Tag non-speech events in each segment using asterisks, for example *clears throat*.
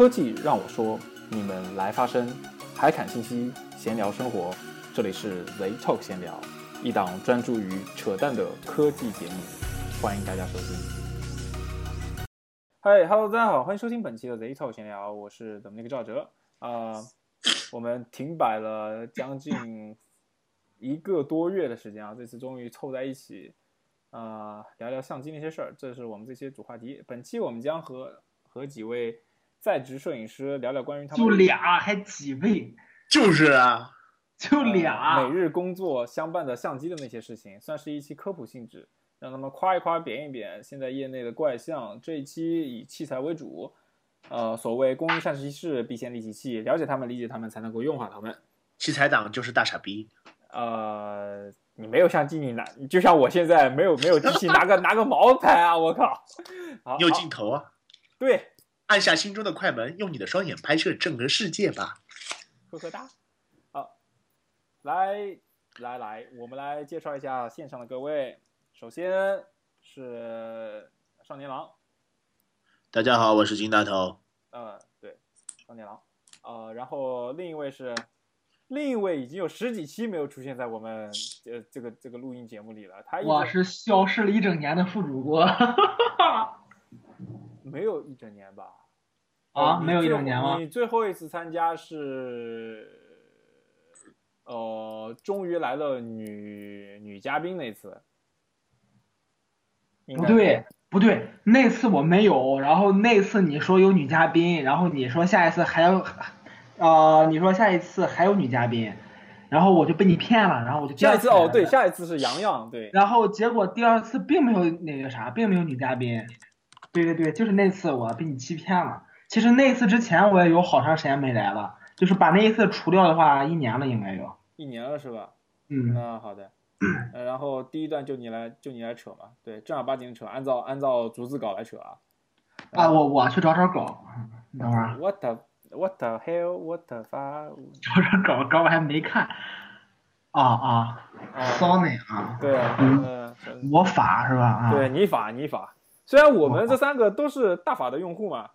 科技让我说，你们来发声，海侃信息，闲聊生活，这里是 Z Talk 闲聊，一档专注于扯淡的科技节目，欢迎大家收听。嗨，Hello，大家好，欢迎收听本期的 Z Talk 闲聊，我是怎么那个赵哲啊、我们停摆了将近一个多月的时间啊，这次终于凑在一起，啊、聊聊相机那些事儿，这是我们这些主话题。本期我们将和和几位在职摄影师聊聊关于他们就俩，还几位？*laughs* 就是啊，*laughs* 就呃俩。每日工作相伴的相机的那些事情，算是一期科普性质，让他们夸一夸、贬一贬现在业内的怪象。这一期以器材为主，呃，所谓工欲善其事，必先利其器，了解他们、理解他们，才能够用好他们。器材党就是大傻逼。呃，你没有相机，你拿，就像我现在没有没有机器，拿个 *laughs* 拿个毛拍啊！我靠，好，你有镜头啊，对，按下心中的快门，用你的双眼拍摄整个世界吧。呵呵哒。好，来来来，我们来介绍一下线上的各位。首先是少年郎，大家好，我是金大头。呃，对，少年郎，呃，然后另一位是，另一位已经有十几期没有出现在我们呃这个这个录音节目里了，他一直我是消失了一整年的副主播 *laughs* 没有一整年吧？啊，你没有一最整年吗？你最后一次参加是，呃，终于来了女女嘉宾那次。不对，不对，那次我没有，然后那次你说有女嘉宾，然后你说下一次还有，呃，你说下一次还有女嘉宾，然后我就被你骗了，然后我就下一次哦，对，下一次是洋洋，对，然后结果第二次并没有那个啥，并没有女嘉宾。对对对，就是那次我被你欺骗了。其实那次之前我也有好长时间没来了，就是把那一次除掉的话，一年了应该有。一年了是吧？嗯，那好的，呃，然后第一段就你来就你来扯嘛，对，正儿八经扯，按照按照逐字稿来扯啊。啊，我我去找找稿，你等会儿，What the What the hell What the fuck？*laughs* 找找稿，稿我还没看。啊啊啊，，Sony 啊，对啊，嗯呃，我法是吧？啊，对，你法你法，虽然我们这三个都是大法的用户嘛，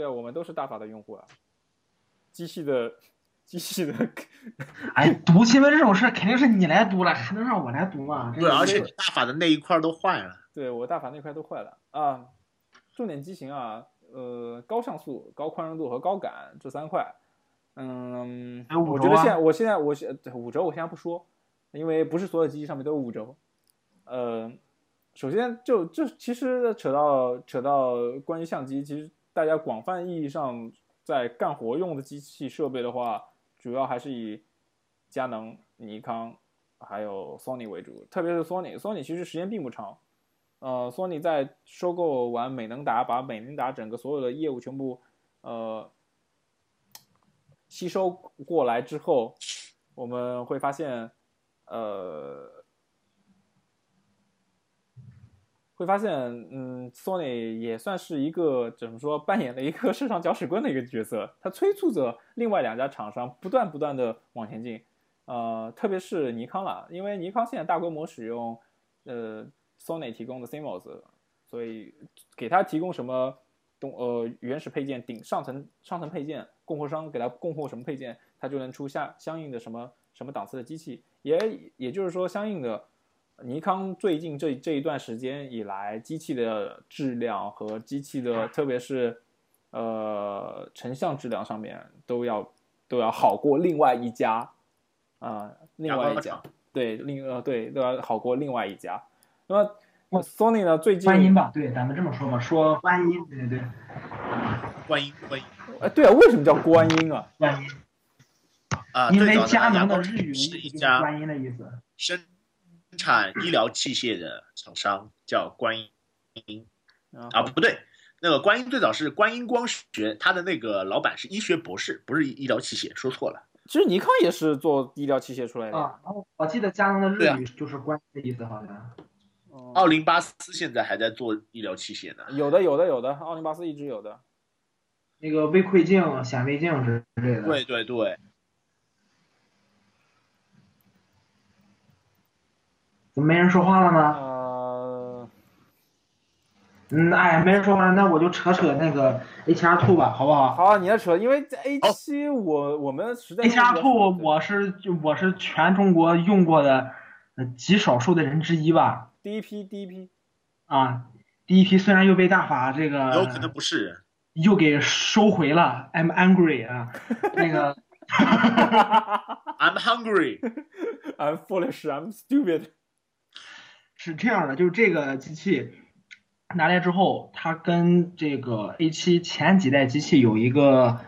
对啊，我们都是大法的用户啊，机器的机器的，*laughs* 哎，读新闻这种事肯定是你来读了，还能让我来读吗？对，而且你大法的那一块都坏了。对我大法那块都坏了啊。重点机型啊，呃，高像素、高宽容度和高感这三块，嗯，我觉得现在我现在我现对五轴我现在不说，因为不是所有机器上面都有五轴，呃，首先就就其实扯到扯到关于相机，其实大家广泛意义上在干活用的机器设备的话，主要还是以佳能、尼康还有 Sony 为主，特别是 Sony，Sony 其实时间并不长。呃，Sony 在收购完美能达，把美能达整个所有的业务全部呃吸收过来之后，我们会发现，呃，会发现，嗯，Sony 也算是一个怎么说，扮演了一个 *laughs* 市场搅屎棍的一个角色，它催促着另外两家厂商不断不断的往前进。呃，特别是尼康了，因为尼康现在大规模使用呃 Sony 提供的 CMOS，所以给它提供什么东呃原始配件顶上层上层配件，供货商给它供货什么配件，它就能出下相应的什么什么档次的机器。也也就是说，相应的尼康最近这这一段时间以来，机器的质量和机器的特别是呃成像质量上面都要都要好过另外一家啊、另外一家对另呃对都要好过另外一家。那么 Sony 呢最近观音吧，对，咱们这么说嘛，说观音，对对对，观音，观音哎对啊，为什么叫观音啊？观音，啊，因为佳能的日语是观音的意思。生产医疗器械的厂商，叫观音啊，啊不对，那个观音最早是观音光学，他的那个老板是医学博士，不是医疗器械，说错了。其实尼康也是做医疗器械出来的。啊，然后我记得佳能的日语就是观音的意思，好像。嗯奥林巴斯现在还在做医疗器械呢。有的有的有的，奥林巴斯一直有的。那个微窥镜、显微镜之类的。对对对，怎么没人说话了呢？呃，嗯，哎，没人说话，那我就扯扯那个 HR2 吧，好不好好，你来扯，因为 A 七我我们实在？HR2 我是我是全中国用过的极少数的人之一吧。第一批，第一批。啊，第一批虽然又被大法这个有可能不是，又给收回了。I'm angry 啊，那个。*laughs* *laughs* I'm hungry. I'm foolish. I'm stupid. 是这样的，就是这个机器。拿来之后，它跟这个 A7 前几代机器有一个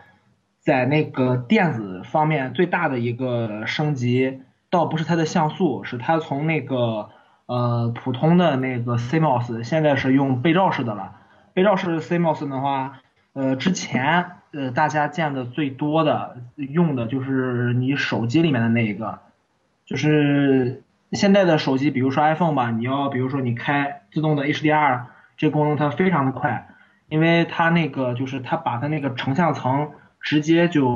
在那个电子方面最大的一个升级，倒不是它的像素，是它从那个呃普通的那个 CMOS，现在是用背照式的了。背照式 CMOS 的话，呃之前呃大家见的最多的用的就是你手机里面的那一个，就是现在的手机，比如说 iPhone 吧，你要比如说你开自动的 HDR。这功能它非常的快，因为它那个就是它把它那个成像层直接就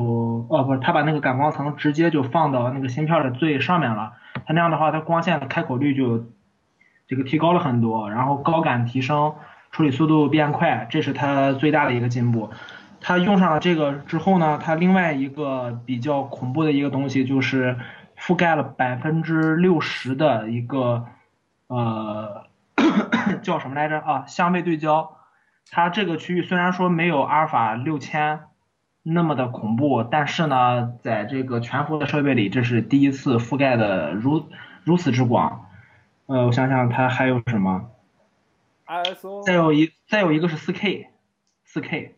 哦不是，它把那个感光层直接就放到那个芯片的最上面了，它那样的话它光线的开口率就这个提高了很多，然后高感提升，处理速度变快，这是它最大的一个进步。它用上了这个之后呢，它另外一个比较恐怖的一个东西就是覆盖了百分之六十的一个呃。*coughs* 叫什么来着啊？相位对焦，它这个区域虽然说没有阿尔法六千那么的恐怖，但是呢，在这个全幅的设备里，这是第一次覆盖的如如此之广。呃，我想想，它还有什么？ISO。再有一再有一个是四 K，四 K。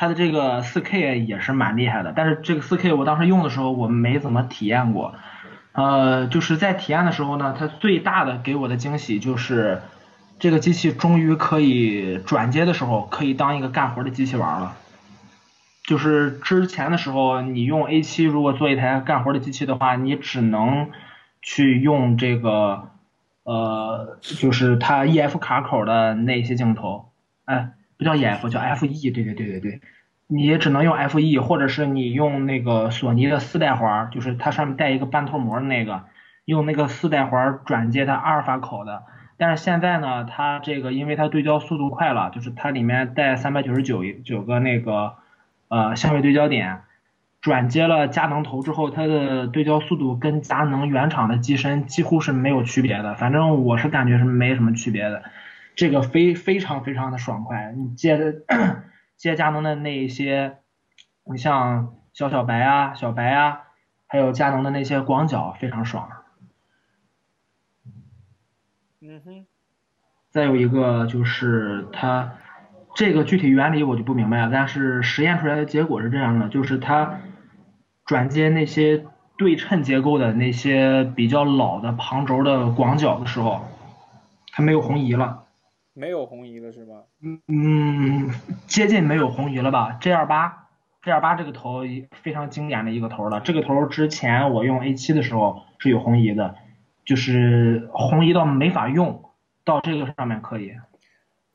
它的这个四 K 也是蛮厉害的，但是这个四 K 我当时用的时候我没怎么体验过。呃，就是在体验的时候呢，它最大的给我的惊喜就是，这个机器终于可以转接的时候可以当一个干活的机器玩了。就是之前的时候，你用 A7 如果做一台干活的机器的话，你只能去用这个，呃，就是它 EF 卡口的那些镜头，哎，不叫 EF，叫 FE，对对对对对。你只能用 F E，或者是你用那个索尼的四代环，就是它上面带一个半透膜的那个，用那个四代环转接它阿尔法口的。但是现在呢，它这个因为它对焦速度快了，就是它里面带三百九十九九个那个呃相位对焦点，转接了佳能头之后，它的对焦速度跟佳能原厂的机身几乎是没有区别的。反正我是感觉是没什么区别的，这个非非常非常的爽快。你接着。接佳能的那一些，你像小小白啊、小白啊，还有佳能的那些广角，非常爽。嗯哼。再有一个就是它这个具体原理我就不明白了，但是实验出来的结果是这样的，就是它转接那些对称结构的那些比较老的旁轴的广角的时候，它没有红移了。没有红移了是吧？嗯嗯，接近没有红移了吧？G 二八，G 二八这个头非常经典的一个头了。这个头之前我用 A 七的时候是有红移的，就是红移到没法用，到这个上面可以。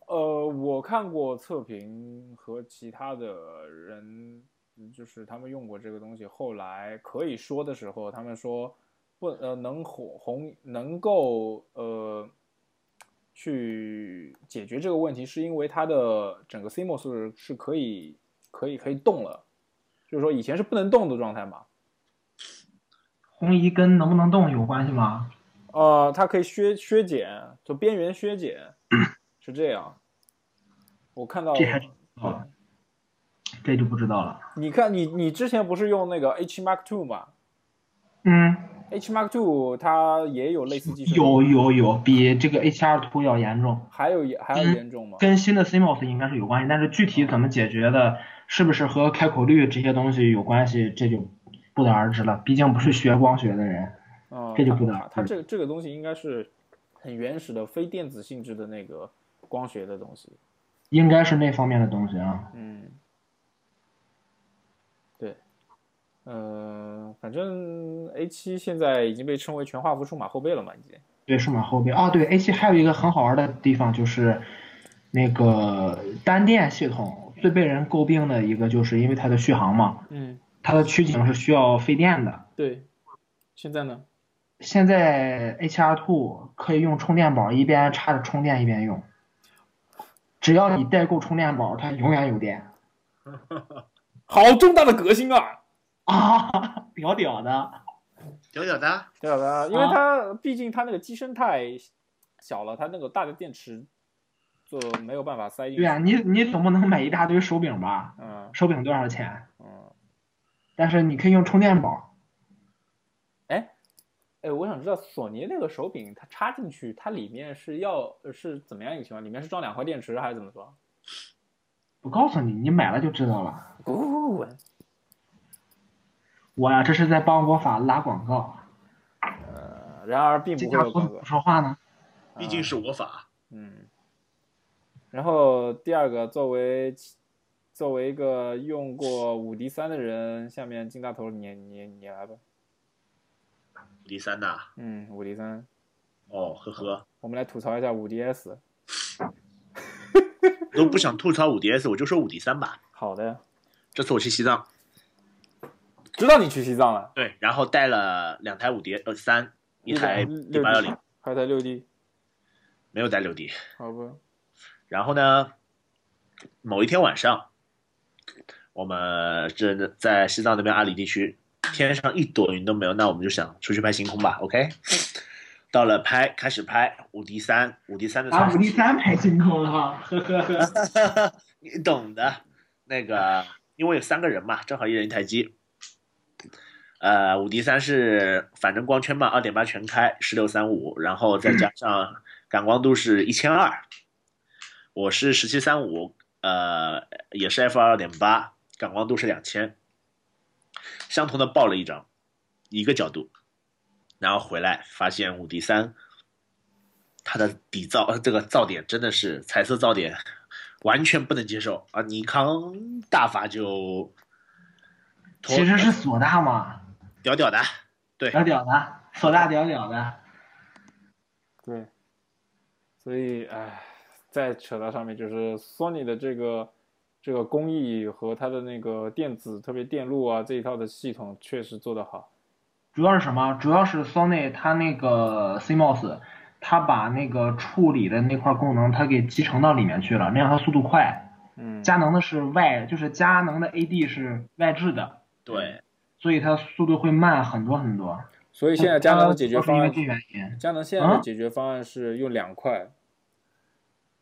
呃，我看过测评和其他的人，就是他们用过这个东西，后来可以说的时候，他们说不呃能红红能够呃。去解决这个问题，是因为它的整个 CMOS 是可以可以可以动了，就是说以前是不能动的状态嘛。红移跟能不能动有关系吗？呃，它可以削削减，就边缘削减，*clears throat* 是这样。我看到这还哦，这就不知道了。你看，你你之前不是用那个 H Mark Two 吗？嗯。H Mark Two 它也有类似技术，有有有，比这个 H R Two 要严重，还有还要严重吗？跟新的 CMOS 应该是有关系，但是具体怎么解决的，是不是和开口率这些东西有关系，这就不得而知了。毕竟不是学光学的人，这就不得而知。它这个这个东西应该是很原始的非电子性质的那个光学的东西，应该是那方面的东西啊。嗯。嗯，反正 A 七现在已经被称为全画幅数码后背了嘛，已经。对，数码后背啊，对 A 七还有一个很好玩的地方就是，那个单电系统最被人诟病的一个就是因为它的续航嘛。嗯。它的取景是需要费电的。对。现在呢？现在 H R Two 可以用充电宝一边插着充电一边用。只要你代购充电宝，它永远有电 *laughs* 好重大的革新啊！啊，*laughs* 屌屌的。屌屌的，屌屌的，因为它毕竟它那个机身太小了，它那个大的电池就没有办法塞进去。对啊，你你总不能买一大堆手柄吧？嗯手柄多少钱？嗯，但是你可以用充电宝。哎，我想知道索尼那个手柄它插进去，它里面是要是怎么样一个情况？里面是装两块电池还是怎么说？不告诉你，你买了就知道了。滚滚滚滚！我呀，这是在帮我法拉广告。呃，然而并不会有广告甲兔怎么。说话呢？毕竟是我法。嗯，然后第二个，作为作为一个用过五 D 三的人，下面金大头你你你来吧。五 D 三呐，嗯，五 D 三，哦，呵呵，我们来吐槽一下五 DS。都不想吐槽五 DS，我就说五 D 三吧。好的，这次我去西藏，知道你去西藏了，对，然后带了两台五 D 呃三，一台 D 六八幺零，还有台六 D，没有带六 D。好吧。然后呢，某一天晚上，我们这在西藏那边阿里地区，天上一朵云都没有，那我们就想出去拍星空吧。OK，到了拍，开始拍五 D 三，五 D 三的啊，操五 D 三拍星空了，呵呵呵。你懂的。那个，因为有三个人嘛，正好一人一台机。呃，五 D 三是反正光圈嘛，二点八全开，十六三五，然后再加上感光度是一千二。我是十七三五，呃，也是 f 二点八，感光度是两千。相同的爆了一张，一个角度，然后回来发现五 D 三，它的底噪这个噪点真的是彩色噪点，完全不能接受啊！尼康大法就其实是索大嘛，屌屌的，对，屌屌的，索大屌屌的。对，所以哎，再扯到上面，就是 Sony 的这个这个工艺和它的那个电子，特别电路啊这一套的系统确实做得好。主要是什么？主要是 Sony 它那个 CMOS，它把那个处理的那块功能它给集成到里面去了，那样它速度快。嗯，佳能的是外，就是佳能的 AD 是外置的，对，所以它速度会慢很多很多。所以现在佳能的解决方案。佳能现在的啊解决方案是用两块，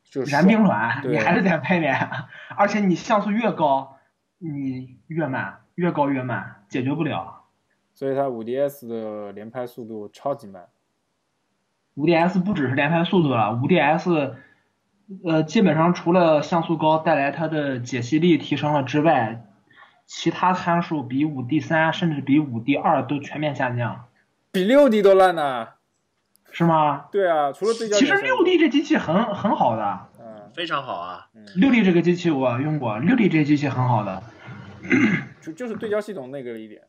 就是燃冰卵，你还是在外面，而且你像素越高，你越慢，越高越慢，解决不了。所以它五 DS 的连拍速度超级慢。五 DS 不只是连拍速度了，五 DS，呃，基本上除了像素高带来它的解析力提升了之外，其他参数比五 D 三甚至比五 D 二都全面下降，比六 D 都烂呢。是吗？对啊，除了对焦。其实六 D 这机器很很好的，嗯非常好啊。嗯，六 D 这个机器我用过，六 D 这机器很好的。就就是对焦系统那个一点，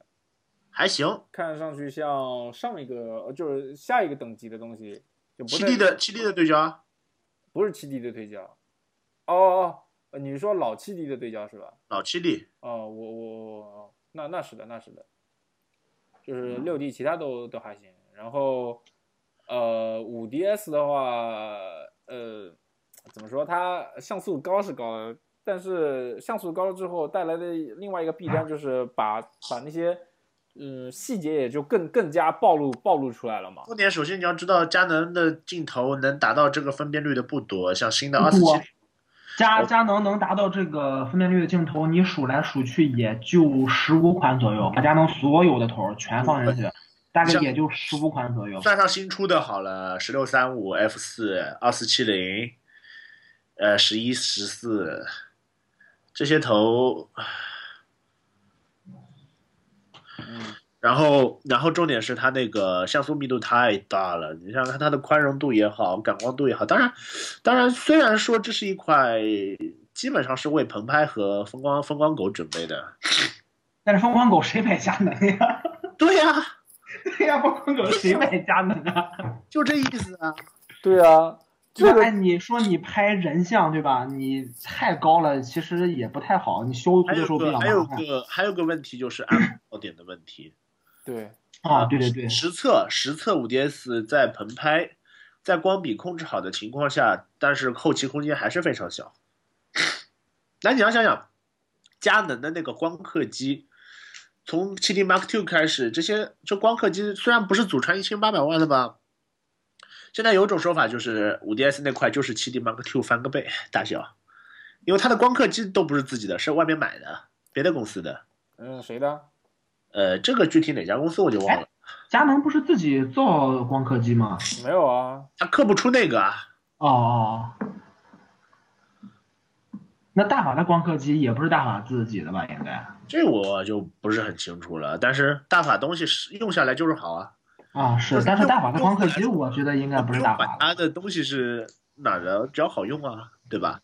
还行，看上去像上一个呃就是下一个等级的东西，就不七 D 的七 D 的对焦啊，不是七 D 的对焦。哦哦哦，你是说老七 D 的对焦是吧？老七 D，哦，我我我那那是的，那是的，就是六 D 其他都都还行。然后呃五 DS 的话，呃怎么说？它像素高是高，但是像素高了之后带来的另外一个弊端就是把把那些嗯细节也就更更加暴露暴露出来了嘛。重点首先你要知道，佳能的镜头能达到这个分辨率的不多，像新的二四七零，佳佳能能达到这个分辨率的镜头，你数来数去也就十五款左右，把佳能所有的头全放进去，大概也就十五款左右。算上新出的好了，十六三五 F 四、二四七零，呃，十一十四，这些头，嗯，然后然后重点是它那个像素密度太大了，你想想看它的宽容度也好，感光度也好，当然当然虽然说这是一块基本上是为棚拍和风光风光狗准备的，*laughs* 但是风光狗谁买佳能呀？对呀、*laughs* 对呀，风光狗谁买 *laughs* 佳能啊？就这意思啊。对啊？这个按你说你拍人像对吧？你太高了，其实也不太好，你修图的时候比较个还有个还有个问题就是暗爆点的问题。对啊。对对对，实测实测五 DS 在棚拍，在光比控制好的情况下，但是后期空间还是非常小。那你要想想，佳能的那个光刻机，从七 D Mark Two 开始，这些就光刻机虽然不是祖传一千八百万的吧，现在有一种说法就是五 DS 那块就是七 D Mark Two 翻个倍大小，因为它的光刻机都不是自己的，是外面买的，别的公司的。嗯，谁的？呃，这个具体哪家公司我就忘了，佳能不是自己造光刻机吗？没有啊，他刻不出那个啊。哦哦。哦那大法的光刻机也不是大法自己的吧？应该这我就不是很清楚了，但是大法东西是用下来就是好啊。啊是，但是大法的光刻机我觉得应该不是大管法的。它的东西是哪的，只要好用啊，对吧？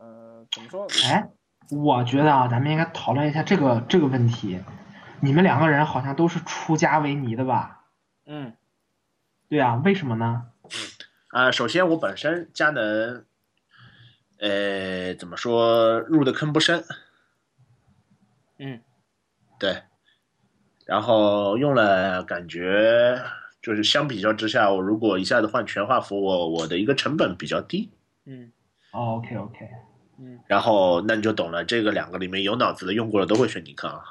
呃，怎么说？哎，我觉得啊，咱们应该讨论一下这个这个问题。你们两个人好像都是出家为尼的吧？嗯，对啊，为什么呢？啊、首先我本身佳能，呃，怎么说入的坑不深，嗯，对，然后用了感觉就是相比较之下，我如果一下子换全画幅，我我的一个成本比较低，嗯。哦，OK OK，嗯然后那你就懂了，这个两个里面有脑子的用过了都会选尼康啊。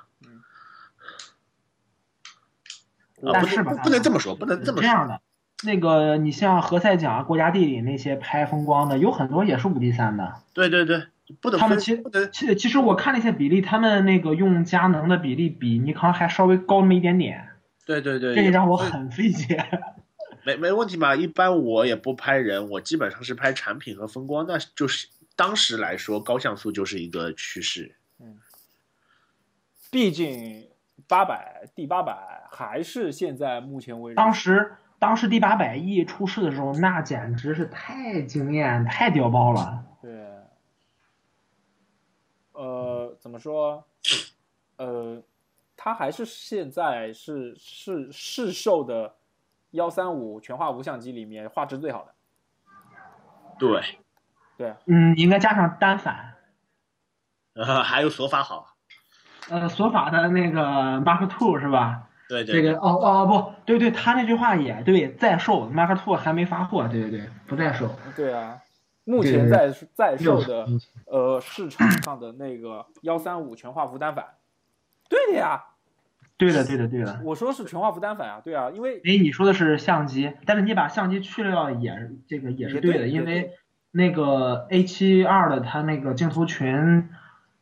啊，不但是吧不不能这么说，不能这么说。这样的，那个你像何塞奖、国家地理那些拍风光的，有很多也是五 D 三的。对对对，不能他们其实其其实我看了一些比例，他们那个用佳能的比例比尼康还稍微高那么一点点，对对对，这个让我很费解。没没问题嘛。一般我也不拍人，我基本上是拍产品和风光，那就是当时来说，高像素就是一个趋势。嗯毕竟八百第八百还是现在目前为止当时当时 D 八百 E 出世的时候，那简直是太惊艳、太屌爆了。对，呃，怎么说？呃，它还是现在是是市售的幺三五全画幅相机里面画质最好的。对，对，嗯，应该加上单反，呃，还有索法好。呃，索法的那个 Mark Two 是吧？对对，这个哦哦不对对，他那句话也对，在售 Mark Two 还没发货，对对对，不在售。对啊，目前在在售的呃市场上的那个幺三五全画幅单反，对的呀，对的对的对的。我说是全画幅单反啊，对啊，因为哎，你说的是相机，但是你把相机去掉也这个也是对的，对也对因为那个 A 七二的它那个镜头群，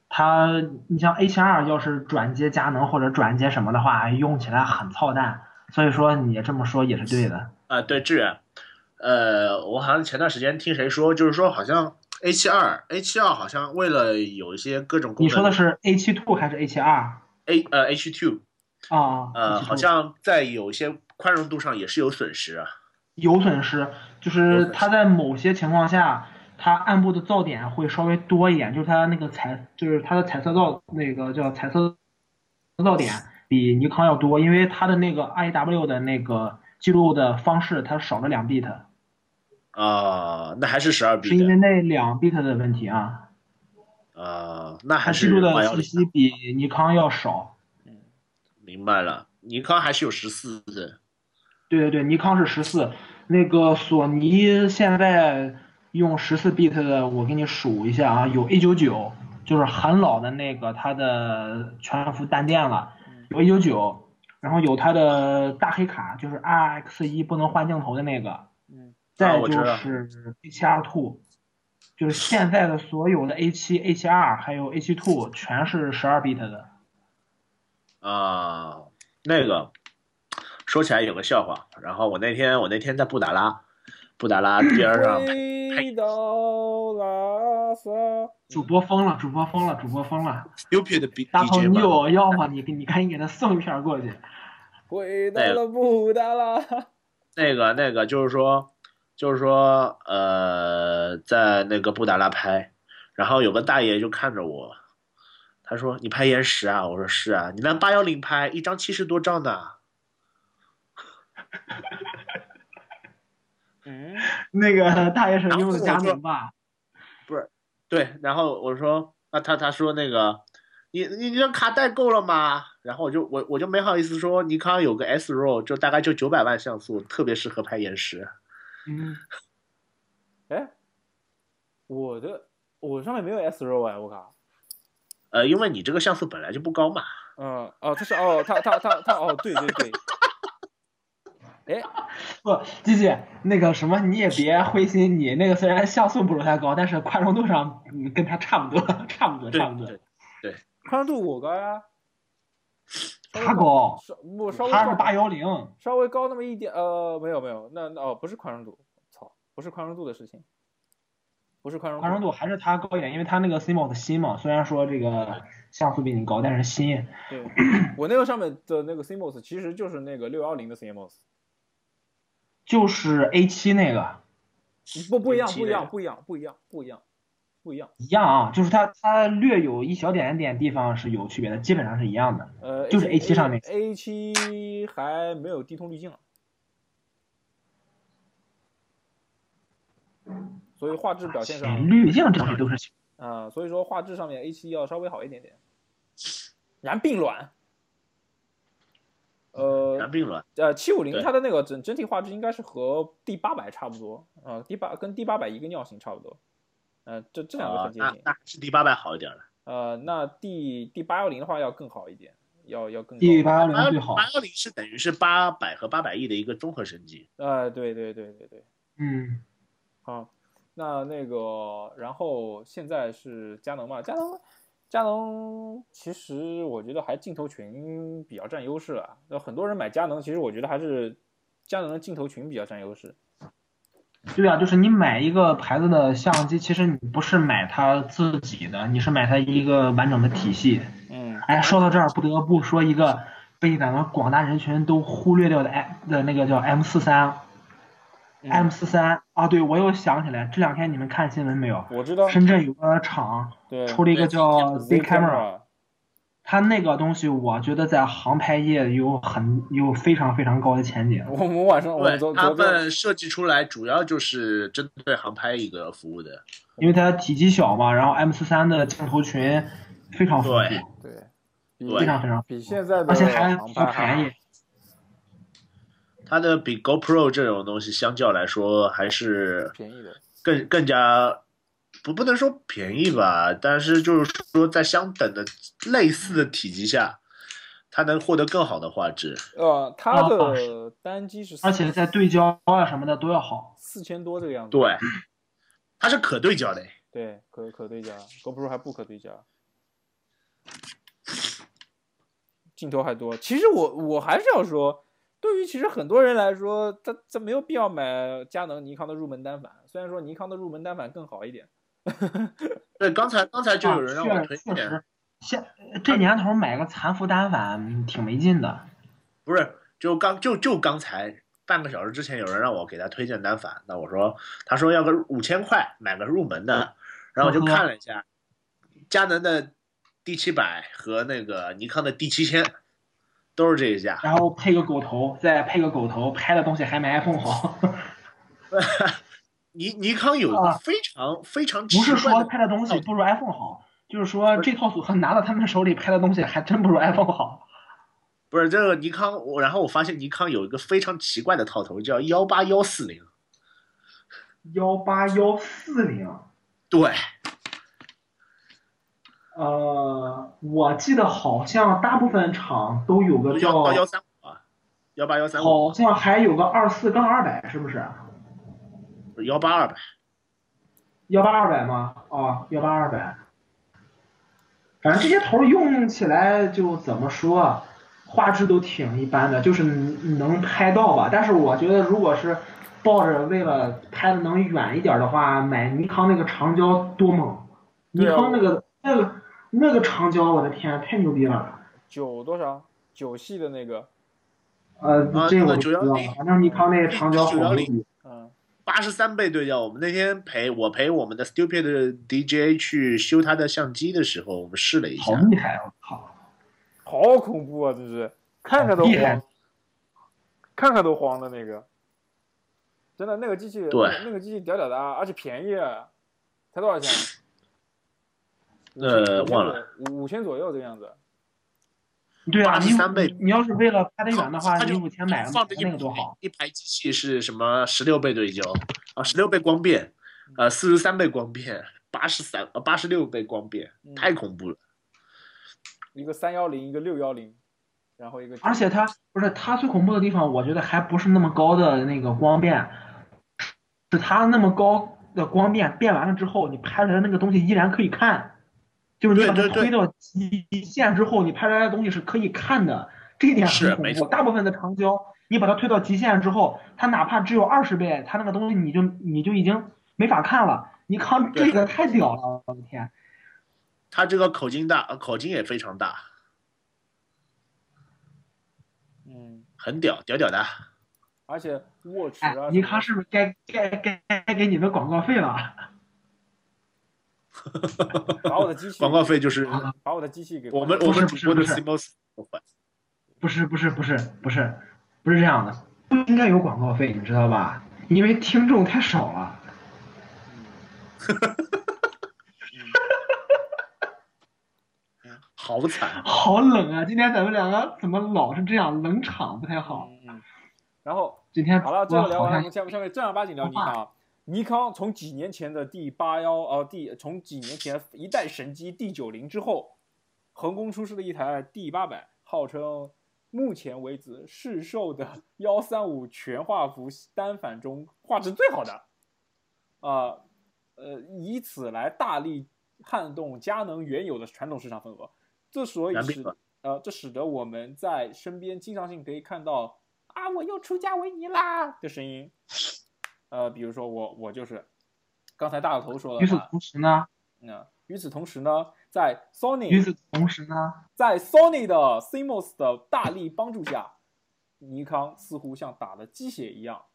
它你像 A 七二要是转接佳能或者转接什么的话，用起来很操蛋，所以说你这么说也是对的。啊、对志远，呃，我好像前段时间听谁说，就是说好像 A 七二 A 七二好像为了有一些各种功能，你说的是 A 七 Two 还是 A 七二 A 呃 H two，啊？呃，好像在有一些宽容度上也是有损失啊。有损失，就是它在某些情况下，它暗部的噪点会稍微多一点，就是它那个彩，就是它的彩色噪那个叫彩色噪点比尼康要多，因为它的那个 IAW 的那个记录的方式它少了两 bit，啊、那还是十二 bit 是因为，那两 bit 的问题啊，啊，那还是它记录的810信息比尼康要少。明白了，尼康还是有十四的，对对对，尼康是十四，那个索尼现在用十四 bit 的，我给你数一下啊，有 A 九九，就是很老的那个它的全幅单电了，有 A 九九，然后有它的大黑卡，就是 RX 一不能换镜头的那个，嗯，再就是 A 7 R Two，就是现在的所有的 A 七 A 七 R 还有 A 七 Two 全是十二 bit 的。啊，那个说起来有个笑话，然后我那天我那天在布达拉，布达拉 *clears throat* 边儿上回到拉萨，主播疯了，主播疯了，主播疯了！stupid 的 B 大头，DJ 你，有要吗？你给你赶紧给他送一片过去。回到了布达拉。那个那个就是说就是说呃，在那个布达拉拍，然后有个大爷就看着我，他说你拍延时啊？我说是啊，你拿八幺零拍，一张七十多兆呢。*laughs* 嗯，那个大学生用的佳能吧？不是？对，然后我说，那他他说那个，你你你这卡带够了吗？然后我就我我就没好意思说，尼康有个 S RAW，就大概就九百万像素，特别适合拍延时。嗯，哎，我的我上面没有 S RAW 哎，我靠。呃，因为你这个像素本来就不高嘛。嗯，哦，他是哦，他他他他哦，对对对。哎，*laughs* 不，机器那个什么，你也别灰心，你那个虽然像素不如它高，但是宽容度上嗯跟它差不多，差不多，差不多。对，宽容度我高呀。他高，稍我稍微他是八幺零，稍微高那么一点，呃，没有没有，那那哦不是宽容度，操，不是宽容度的事情，不是宽容宽容度还是它高一点，因为它那个 CMOS 新嘛，虽然说这个像素比你高，但是新。对，我那个上面的那个 CMOS 其实就是那个六幺零的 CMOS，就是 A 七那个。不不一样不一样不一样不一样不一样不一样。一样啊，就是它它略有一小点点地方是有区别的，基本上是一样的。呃，就是 A 七上面 A 七还没有低通滤镜啊，所以画质表现上，滤镜这些都是啊、所以说画质上面 A 七要稍微好一点点。然并卵，呃然并卵。呃，七五零它的那个整整体画质应该是和 D 八百差不多，呃，D 八跟 D 八百一个尿型差不多，呃，这这两个啊很接近。那那是 D 八百好一点了。呃，那 D D 八幺零的话要更好一点，要要更高。D 八幺零最好。八幺零是等于是八百和八百亿的一个综合升级。呃，对对对对对，嗯，好，那那个，然后现在是佳能嘛？佳能，佳能其实我觉得还镜头群比较占优势啊。那很多人买佳能，其实我觉得还是佳能的镜头群比较占优势。对啊，就是你买一个牌子的相机，其实你不是买它自己的，你是买它一个完整的体系。嗯，哎，说到这儿，不得不说一个被咱们广大人群都忽略掉的哎的那个叫 M 四三。嗯 M 四三啊，对我又想起来，这两天你们看新闻没有？我知道，深圳有个厂对出了一个叫 Z Camera，Camera，它那个东西我觉得在航拍业有很有非常非常高的前景。我们晚上我们，他昨昨天们设计出来主要就是针对航拍一个服务的。因为它体积小嘛，然后 M 四三的镜头群非常丰富，对对，非常非常，比现在的而且还航很拍还好便宜。它的比 GoPro 这种东西相较来说，还是便宜的。更更加不不能说便宜吧，但是就是说在相等的类似的体积下，它能获得更好的画质。呃，它啊的单机是，而且在对焦啊什么的都要好。四千多这个样子。对，它是可对焦的。对，可可对焦，GoPro 还不可对焦，镜头还多。其实我我还是要说，对于其实很多人来说，他他没有必要买佳能、尼康的入门单反，虽然说尼康的入门单反更好一点。*laughs* 对，刚才刚才就有人让我啊推荐，确确实，现这年头买个残幅单反挺没劲的。不是就刚就就刚才半个小时之前有人让我给他推荐单反，那我说他说要个五千块买个入门的，然后我就看了一下，佳能的 D 七百和那个尼康的 D 七千都是这一家。然后配个狗头，再配个狗头，拍的东西还没 iPhone 好。*laughs* 尼尼康有一个啊非常非常不是说拍的东西不如 iPhone 好，就是说这套组合拿到他们手里拍的东西还真不如 iPhone 好。不是这个尼康，我然后我发现尼康有一个非常奇怪的套头，叫幺八幺四零。幺八幺四零，对，呃，我记得好像大部分厂都有个叫幺，三五啊，幺八幺三五，好像还有个二四杠二百，是不是？幺八二百。幺八二百吗？哦，幺八二百。反正这些头用起来就怎么说，画质都挺一般的，就是能拍到吧。但是我觉得，如果是抱着为了拍的能远一点的话，买尼康那个长焦多猛！尼康那个那个那个长焦，我的天，太牛逼了！九多少？九系的那个，呃，这个我不知道910，反正尼康那个长焦好牛910逼。嗯，八十三倍对焦，我们那天陪我陪我们的 Stupid DJ 去修他的相机的时候，我们试了一下好下，厉害！我靠，好恐怖啊！真是，看看都厉害慌，看看都慌的那个。真的，那个机器，对那个机器屌屌的啊，而且便宜，才多少钱？呃忘了，五五千左右这个样子。对啊，你83倍你要是为了拍得远的话，他就你五千买个放着一那个多好。一排机器是什么十六倍对焦啊，十六倍光变，呃，四十三倍光变，八十三呃八十六倍光变，嗯太恐怖了。一个三幺零，一个六幺零，然后一个而且它不是它最恐怖的地方，我觉得还不是那么高的那个光变，是它那么高的光变变完了之后，你拍出来的那个东西依然可以看，就是你把它推到极限之后，你拍出来的东西是可以看的，这一点是没错很恐怖。大部分的长焦，你把它推到极限之后，它哪怕只有二十倍，它那个东西你就你就已经没法看了。尼康这个太屌了，我的天！它这个口径大，呃口径也非常大，嗯，很屌，屌屌的。而且握持哎啊，，尼康是不是该该该该给你们广告费了？把我的机器广告费就是把我的机器给我们我们主播的不是不是。不是不是不是不是不是这样的，不应该有广告费，你知道吧？因为听众太少了。*laughs* 好惨，好冷啊！今天咱们两个怎么老是这样冷场，不太好。然后今天好了，最后聊完了，我们下面下面正儿八经聊尼康啊。尼康从几年前的第八幺呃第从几年前一代神机 D 九零之后，横空出世的一台 D 八百，号称目前为止市售的幺三五全画幅单反中画质最好的，啊呃以此来大力撼动佳能原有的传统市场份额。这所以使呃这使得我们在身边经常性可以看到啊我又出家为尼啦的声音。呃，比如说我我就是刚才大个头说了与此，同时呢，那、与此同时呢，在 Sony 与此同时呢，在 Sony 的 CMOS 的大力帮助下，尼康似乎像打了鸡血一样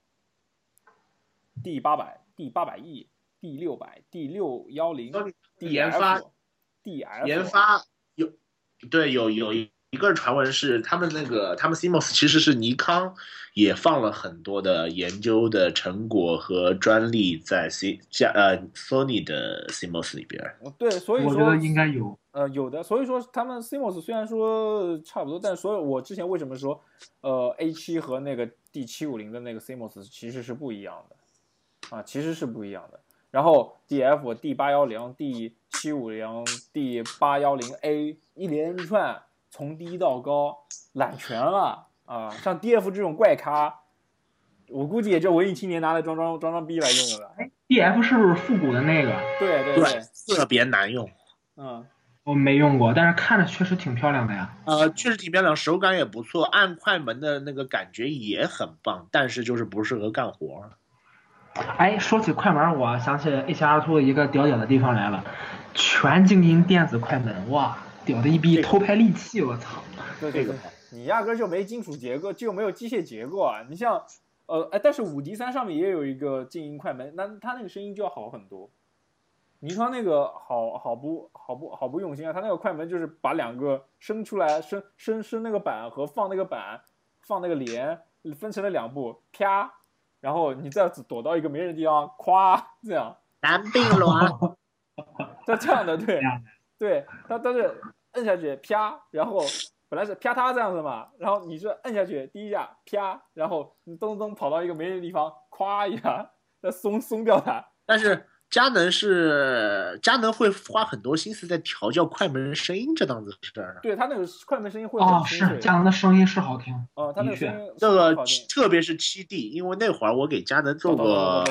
，D 八百、D 八百 E、D 六百、D 六幺零、D 研发 D F 研发有对有有一个传闻是他们那个他们 CMOS *laughs* 其实是尼康也放了很多的研究的成果和专利在 C 加呃 Sony 的 CMOS 里边。对，所以说我觉得应该有。呃，有的，所以说他们 CMOS 虽然说差不多，但所有我之前为什么说，呃，A 七和那个 D 七五零的那个 CMOS 其实是不一样的，啊，其实是不一样的。然后 DF、D 八幺零、D 七五零、D 八幺零 A 一连串从低到高揽全了啊！像 DF 这种怪咖，我估计也就文艺青年拿来装装装装逼来用的了。D F 是不是复古的那个？对对对，特别难用，嗯。我没用过，但是看着确实挺漂亮的呀。呃，确实挺漂亮，手感也不错，按快门的那个感觉也很棒，但是就是不适合干活。哎，说起快门，我想起 H R Two 一个屌屌的地方来了，全静音电子快门，哇，屌的一逼，偷拍利器，我操！对对对，你压根就没金属结构，就没有机械结构啊！你像，呃，哎，但是五 D 三上面也有一个静音快门，那它那个声音就要好很多。尼康那个好好不好不好不用心啊！它那个快门就是把两个伸出来伸伸伸那个板和放那个板放那个帘分成了两步，啪，然后你再躲到一个没人的地方，咵，这样。男并卵，*laughs* 它这样的，对 *laughs* 对，它它是摁下去啪，然后本来是啪嗒这样子嘛，然后你是摁下去第一下啪，然后你噔噔跑到一个没人的地方，咵一下再松松掉它。但是佳能是佳能会花很多心思在调教快门声音这档子事儿。对它那个快门声音会哦，很清脆是佳能的声音是好听。哦，它那个的确声音那个特别是七 D，因为那会儿我给佳能做过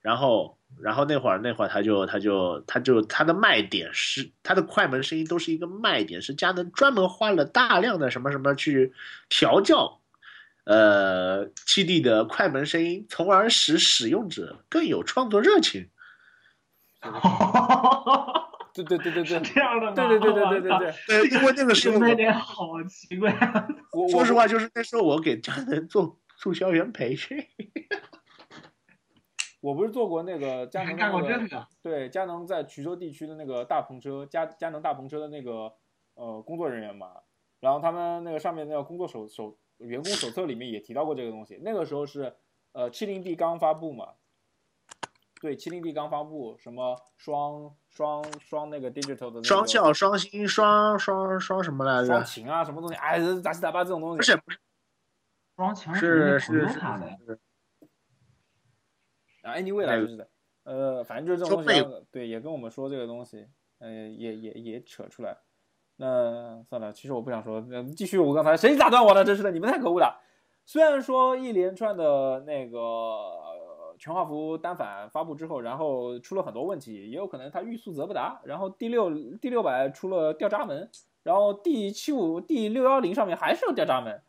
然后然后那会儿那会儿他就他就他就他的卖点是他的快门声音都是一个卖点，是佳能专门花了大量的什么什么去调教，呃七 D 的快门声音，从而使使用者更有创作热情。*laughs* 对对对对对这样的吗？对对对对对对对，*laughs* 对，因为那个时候卖点好奇怪。我说实话，就是那时候我给佳能做促销员培训。我不是做过那个佳能的干过那个这个？对，佳能在衢州地区的那个大篷车，佳佳能大篷车的那个呃工作人员嘛，然后他们那个上面那个工作手手员工手册里面也提到过这个东西。那个时候是呃七零 D 刚发布嘛，对，七零 D 刚发布，什么双双双那个 digital 的、那个、双效、双星、双双双什么来着？双擎啊，什么东西，哎，杂七杂八这种东西。不是不是双擎是是。是啊，anyway 啦，那个就是的，呃，反正就是这种东就西，对，也跟我们说这个东西，呃，也也也扯出来。那算了，其实我不想说，那继续我刚才谁打断我了？真是的，你们太可恶了。虽然说一连串的那个呃全画幅单反发布之后，然后出了很多问题，也有可能它欲速则不达，然后第六第六百出了掉渣门，然后第七五第六幺零上面还是有掉渣门，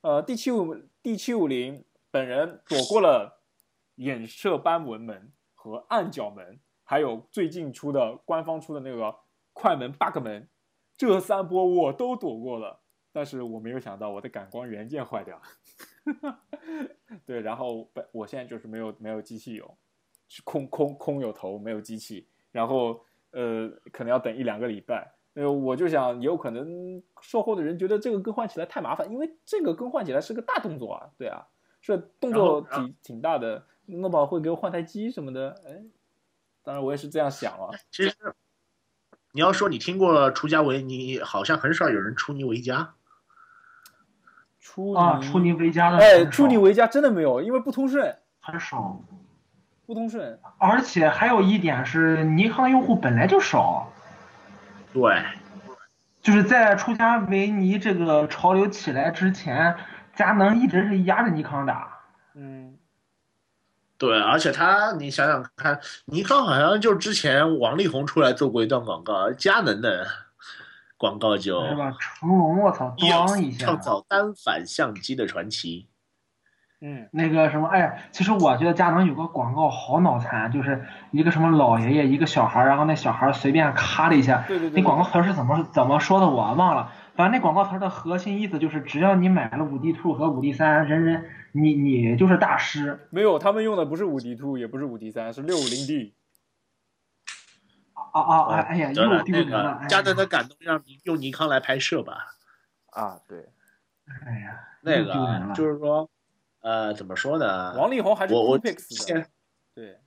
呃，第七五第七五零本人躲过了衍射斑纹门和暗角门，还有最近出的官方出的那个快门 bug 门，这三波我都躲过了。但是我没有想到我的感光元件坏掉了，*laughs* 对，然后本我现在就是没有没有机器有，是空空空有头没有机器，然后呃可能要等一两个礼拜，呃我就想有可能售后的人觉得这个更换起来太麻烦，因为这个更换起来是个大动作啊，对啊，是动作挺挺大的，诺宝会给我换台机什么的，哎，当然我也是这样想啊，其实你要说你听过出家维尼，好像很少有人出尼维加。出啊，出尼维加的哎，出尼维加真的没有，因为不通顺，很少，不通顺。而且还有一点是，尼康用户本来就少，对，就是在出家维尼这个潮流起来之前，佳能一直是压着尼康打。嗯，对，而且他，你想想看，尼康好像就之前王力宏出来做过一段广告，佳能的广告就是吧？成龙，我操，装一下创，造单反相机的传奇。嗯，那个什么，哎呀，其实我觉得佳能有个广告好脑残，就是一个什么老爷爷，一个小孩，然后那小孩随便咔了一下，对对对，那广告词是怎么怎么说的我忘了，反正那广告词儿的核心意思就是，只要你买了五 D Two 和五 D 三，人人你你就是大师。没有，他们用的不是五 D Two，也不是五 D 三，是六五零 D。啊啊哎哎呀，那丢人了！个哎呀佳能的感动让你用尼康来拍摄吧。啊，对，哎呀，那个就是说，呃，怎么说呢？王力宏还是我我对，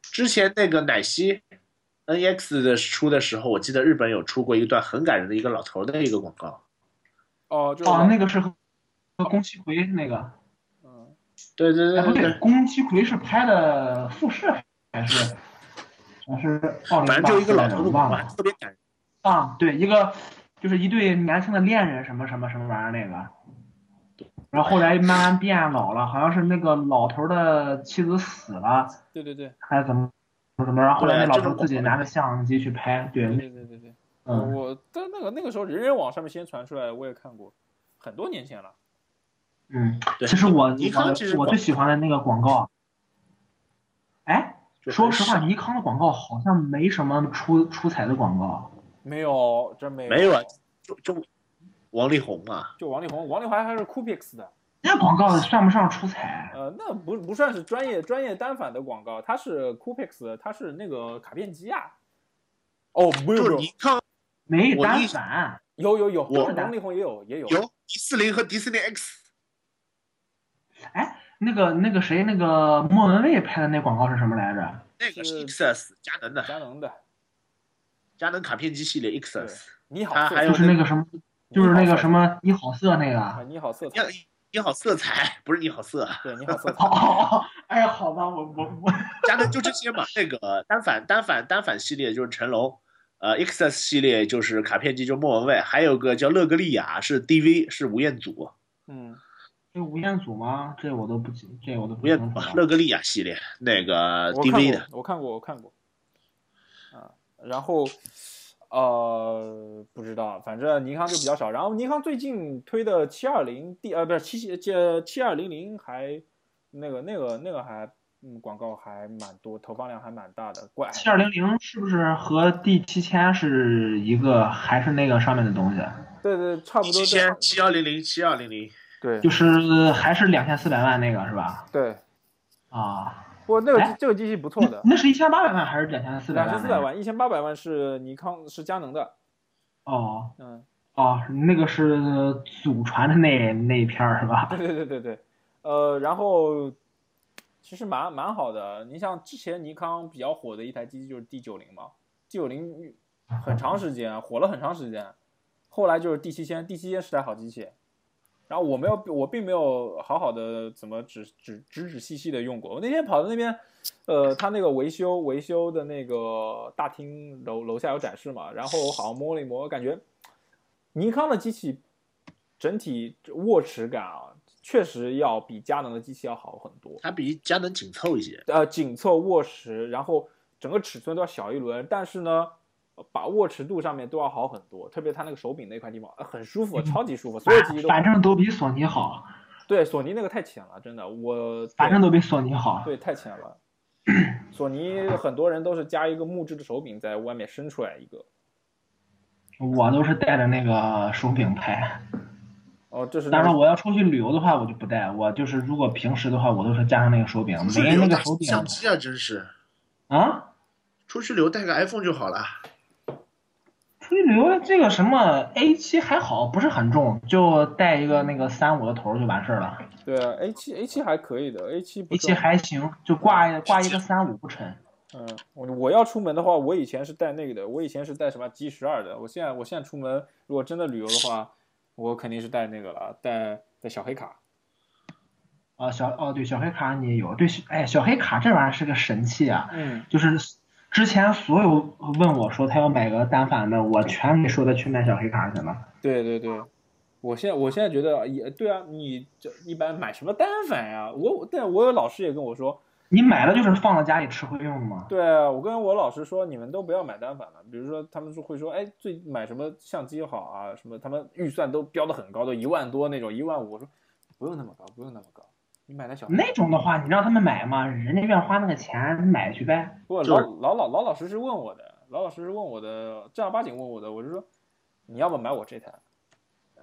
之前那个奶昔 NEX 的出的时候，我记得日本有出过一段很感人的一个老头的一个广告。哦，就是哦，那个是和和宫崎葵那个，嗯，对对对不对，宫崎葵是拍的富士还是还是奥林反正就一个老头的广告，还我忘了特别感人。啊，对，一个就是一对年轻的恋人什么什么什么玩意儿那个。然后后来慢慢变老了，好像是那个老头的妻子死了，对对对，还是怎么怎么，然后后来那老头自己拿着相机去拍，对，对那对对对对。嗯，我在那个那个时候人人网上面先传出来，我也看过，很多年前了。嗯，对其实我尼康其实我我最喜欢的那个广告，哎，说实话，尼康的广告好像没什么出出彩的广告。没有，真没有。没有啊，就就王力宏嘛，就王力宏，王力宏还是 Coolpix 的，那广告算不上出彩？呃，那不不算是专业专业单反的广告，它是 Coolpix，它是那个卡片机啊。哦，不是就是尼康没单反，有有有，我王力宏也有也有。有迪士尼和迪士尼 X，哎，那个那个谁，那个莫文蔚拍的那广告是什么来着？那个是是 XS 佳能的佳能的，佳能卡片机系列对 XS，，你好色还有就是那个什么，就是那个什么么你好色那啊，个。你好色你彩，你好色彩，不是你好色，对，你好色 *laughs* 彩哦，哎，好吧，我我我，*laughs* 佳能就这些嘛。那个单反单反单反系列就是成龙，呃，EXS 系列就是卡片机，就莫文蔚，还有个叫乐格利亚是 DV 是吴彦祖，嗯，这吴彦祖吗？这我都不记，这我都不吴彦祖清楚了。乐格利亚系列那个 DV 的，过，我看过，我看过，啊，然后呃，不知道，反正尼康就比较少。然后尼康最近推的七二零 D 呃不是七七七二零零还那个那个那个还嗯广告还蛮多，投放量还蛮大的。怪七二零零是不是和第七千是一个，还是那个上面的东西？对对，差不多七千七幺零零七二零零，对就是还是两千四百万那个是吧？对，啊，不过那个哎这个机器不错的，那是一千八百万还是两千四百万？两千四百。万，一千八百万是尼康是佳能的，哦嗯，哦，那个是祖传的那那一片儿是吧？对对对对对，呃，然后其实蛮蛮好的。你像之前尼康比较火的一台机器就是 D 九零嘛，D 九零很长时间火了很长时间，后来就是 D 七千，D 七千是台好机器，然后我没有，我并没有好好的怎么仔仔仔仔细细的用过。我那天跑到那边，呃，他那个维修维修的那个大厅楼楼下有展示嘛，然后我好像摸了一摸，感觉尼康的机器整体握持感啊，确实要比佳能的机器要好很多。它比佳能紧凑一些。呃，紧凑握持，然后整个尺寸都要小一轮，但是呢，把握持度上面都要好很多。特别它那个手柄那块地方，呃很舒服，超级舒服，所有机器都反正都比索尼好，对索尼那个太浅了，真的，我反正都比索尼好。对太浅了。索尼很多人都是加一个木质的手柄在外面伸出来一个。我都是带着那个手柄拍。哦，这是当然，我要出去旅游的话，我就不带。我就是如果平时的话，我都是加上那个手柄，没那个手柄相机啊，真是啊。出去旅游带个 iPhone 就好了。出去旅游这个什么 A 七还好，不是很重，就带一个那个三五的头就完事儿了。对啊，A 七 A 七还可以的，A 七不 A 七还行，就挂挂一个三五不沉。嗯，我我要出门的话，我以前是带那个的，我以前是带什么 G 十二的。我现在我现在出门，如果真的旅游的话，我肯定是带那个了，带带小黑卡。啊，小哦对，小黑卡你也有对，哎，小黑卡这玩意儿是个神器啊。嗯。就是之前所有问我说他要买个单反的，我全给说他去买小黑卡去了。对对对，我现在我现在觉得也对啊，你这一般买什么单反呀？我对我有老师也跟我说。你买了就是放在家里吃会用的吗？对啊，我跟我老师说，你们都不要买单反了。比如说，他们说会说，哎，最买什么相机好啊？什么他们预算都标的很高，都一万多那种，一万五。我说不用那么高，不用那么高，你买那小。那种的话，你让他们买嘛，人家愿花那个钱，你买去呗。不，老老老老老实实问我的，老老实实问我的，正儿八经问我的，我就说，你要么买我这台，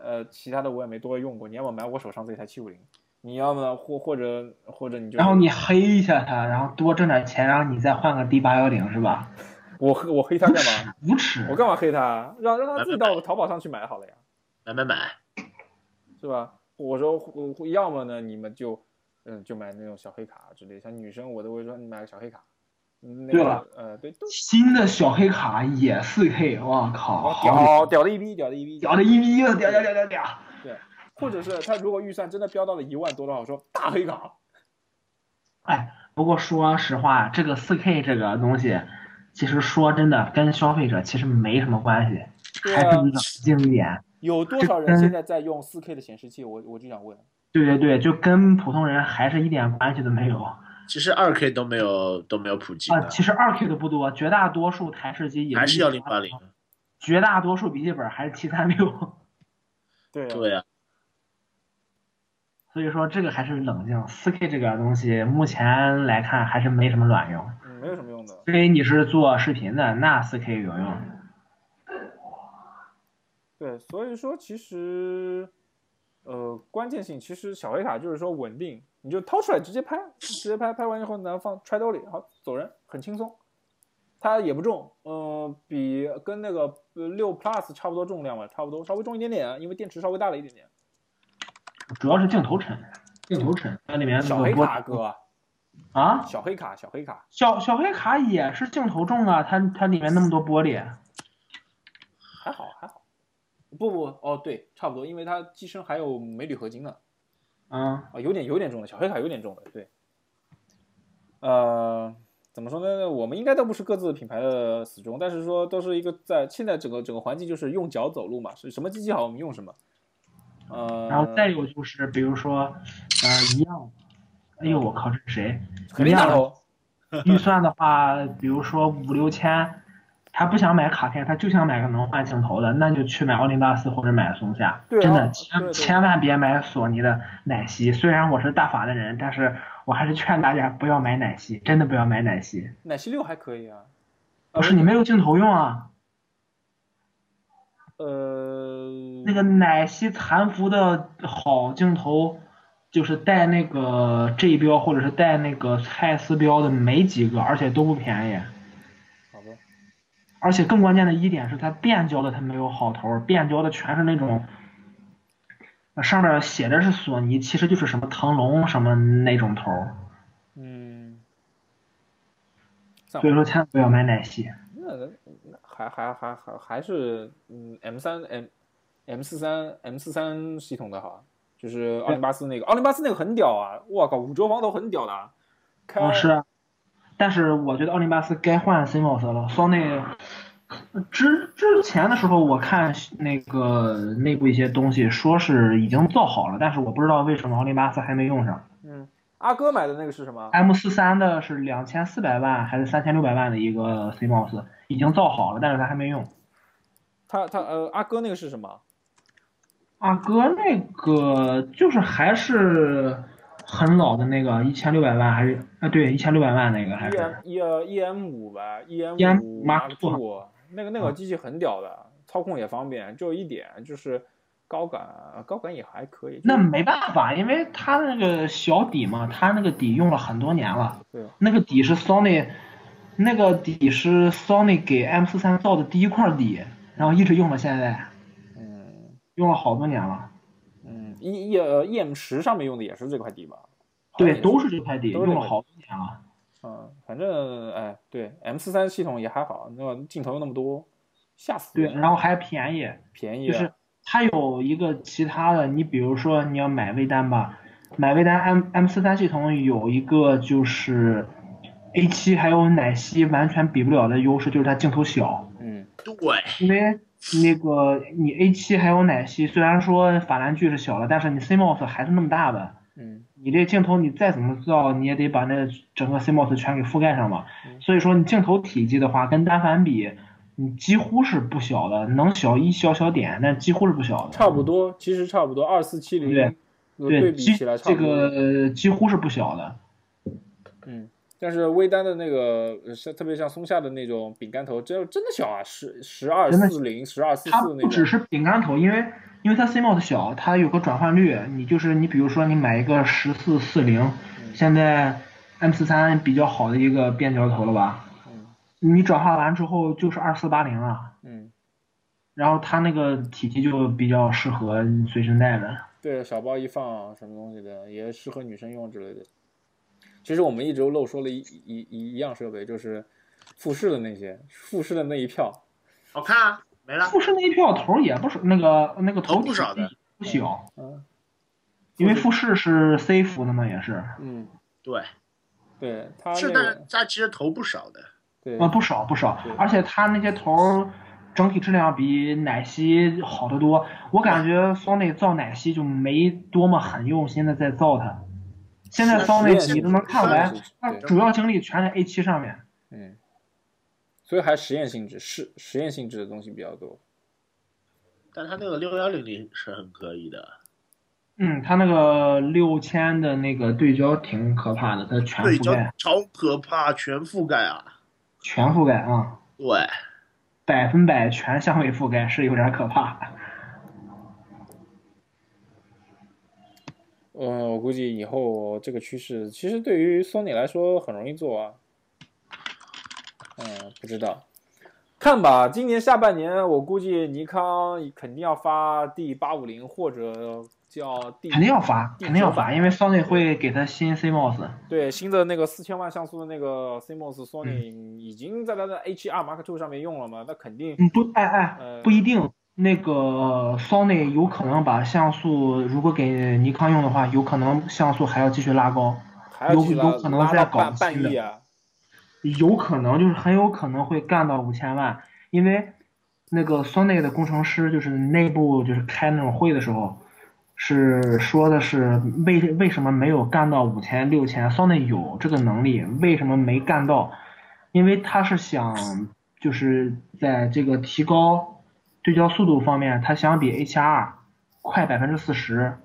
呃，其他的我也没多用过，你要么买我手上这台七五零。你要么或或者或者你就然后你黑一下他，然后多挣点钱，然后你再换个 D 八幺零是吧？我黑我黑他干嘛？无耻！我干嘛黑他？让让他自己到淘宝上去买好了呀。买买买，是吧？我说要么呢，你们就嗯就买那种小黑卡之类，像女生我都会说你买个小黑卡。对了，呃对，新的小黑卡也四 K，我靠，屌屌的一逼，屌的一逼，屌的一逼，屌屌屌屌屌。对。或者是他如果预算真的飙到了一万多的话，我说大黑卡。哎，不过说实话，这个四 K 这个东西，其实说真的，跟消费者其实没什么关系，还是冷静一点。有多少人现在在用四 K 的显示器？我我就想问。对对对，就跟普通人还是一点关系都没有。其实二 K 都没有都没有普及啊，其实二 K 的不多，绝大多数台式机也还是幺零八零，绝大多数笔记本还是七三六。对对呀。所以说这个还是冷静，四 K 这个东西目前来看还是没什么卵用，嗯，没有什么用的。因为你是做视频的，那四 K 有用。对，所以说其实，呃，关键性其实小黑卡就是说稳定，你就掏出来直接拍，直接拍拍完以后呢放揣兜里，好走人，很轻松。它也不重，嗯，比跟那个六 Plus 差不多重量吧，差不多，稍微重一点点，因为电池稍微大了一点点。主要是镜头沉，镜头沉，它里面小黑卡哥啊，小黑卡，小黑卡，小小黑卡也是镜头重啊，它它里面那么多玻璃，还好还好，不不哦对，差不多，因为它机身还有镁铝合金呢，嗯。啊有点有点重的，小黑卡有点重的，对，呃，怎么说呢？我们应该都不是各自品牌的死忠，但是说都是一个在现在整个整个环境就是用脚走路嘛，是什么机器好我们用什么。呃，然后再有就是，比如说，呃，一样，哎呦，我靠，这是谁？肯定大头。预算的话，比如说五六千，他不想买卡片，他就想买个能换镜头的，那就去买奥林巴斯或者买松下。真的，千千万别买索尼的奶昔。虽然我是大法的人，但是我还是劝大家不要买奶昔，真的不要买奶昔。奶昔六还可以啊。不是你没有镜头用啊。呃，那个奶昔残幅的好镜头，就是带那个 G 标或者是带那个蔡司标的没几个，而且都不便宜。好的。而且更关键的一点是，它变焦的它没有好头，变焦的全是那种，上面写的是索尼，其实就是什么腾龙什么那种头。嗯。所以说，千万不要买奶昔。那。还还还还还是嗯，M 三 M M 四三 M 四三系统的好，就是奥林巴斯那个，奥林巴斯那个很屌啊！我靠，五轴防头很屌的。开啊是，但是我觉得奥林巴斯该换 CMOS 了。双内之之前的时候，我看那个内部一些东西说是已经造好了，但是我不知道为什么奥林巴斯还没用上。嗯，阿哥买的那个是什么？M 四三的是两千四百万还是三千六百万的一个 CMOS，已经造好了，但是他还没用。他他呃，阿哥那个是什么？阿哥那个就是还是很老的那个一千六百万还是啊对一千六百万那个还 E 是 M E 呃 E M 五吧，E M 五 Mark Two Two，那个那个机器很屌的，操控也方便，就一点就是高感，高感也还可以。那没办法，因为它那个小底嘛，它那个底用了很多年了。对，那个底是 Sony，那个底是 Sony 给 M 四三造的第一块底，然后一直用到现在，嗯用了好多年了。嗯，E E 呃 E M 十上面用的也是这块底吧？对，都是这块底，用了好多年了。嗯，反正哎，对 M 四三系统也还好，那个镜头又那么多，吓死对，然后还便宜，便宜啊，就是它有一个其他的，你比如说你要买微单吧，买微单 M M 四三系统有一个就是 A 七还有奶昔完全比不了的优势，就是它镜头小。嗯对，因为那个你 A 七还有奶昔，虽然说法兰距是小了，但是你 CMOS 还是那么大的，嗯你这镜头你再怎么造，你也得把那整个 CMOS 全给覆盖上嘛。嗯所以说你镜头体积的话，跟单反比，你几乎是不小的，能小一小小点，但几乎是不小的。差不多，其实差不多，二四七零对对比起来差这不多。个几乎是不小的。嗯，但是微单的那个，呃像特别像松下的那种饼干头，真真的小啊，十十二四零、十二四四那种。不只是饼干头，因为因为它 CMOS 小，它有个转换率。你就是你比如说你买一个十四四零，现在 M 四三比较好的一个变焦头了吧？嗯你转化完之后就是二四八零了，嗯，然后它那个体积就比较适合随身带的。对，小包一放什么东西的，也适合女生用之类的。其实我们一直都漏说了一一一一样设备，就是富士的那些，富士的那一票。好看啊，没了。富士那一票头也不少，那个那个头头不少的不小，嗯因为富士是 C 服的嘛，也是嗯，对，对，它是，那个但是它其实头不少的。对啊不少不少，而且他那些头儿整体质量比奶昔好得多。我感觉 Sony 造奶昔就没多么很用心的在造它。现在是 Sony 实验你都能看出来是是，它主要精力全在 A 七上面。嗯，所以还实验性质，实实验性质的东西比较多。但它那个六幺零零是很可以的，嗯，它那个六千的那个对焦挺可怕的，它全对焦覆盖，超可怕，全覆盖啊。全覆盖啊，对，百分百全相位覆盖是有点可怕。呃，我估计以后这个趋势，其实对于 Sony 来说很容易做啊。嗯，不知道，看吧。今年下半年，我估计尼康肯定要发 D 八五零或者叫 D，肯定要发，肯定要发，因为 Sony 会给它新 CMOS。对新的那个四千万像素的那个 CMOS Sony 嗯已经在它的 H R Mark Two 上面用了嘛，那肯定嗯，不，哎哎呃，不一定。那个 Sony 有可能把像素，如果给尼康用的话，有可能像素还要继续拉高，有有可能拉再搞新的啊。有可能就是很有可能会干到五千万，因为那个 Sony 的工程师就是内部就是开那种会的时候，是说的是为为什么没有干到五千六千？Sony 有这个能力，为什么没干到？因为他是想就是在这个提高对焦速度方面，它相比 HR 快百分之四十。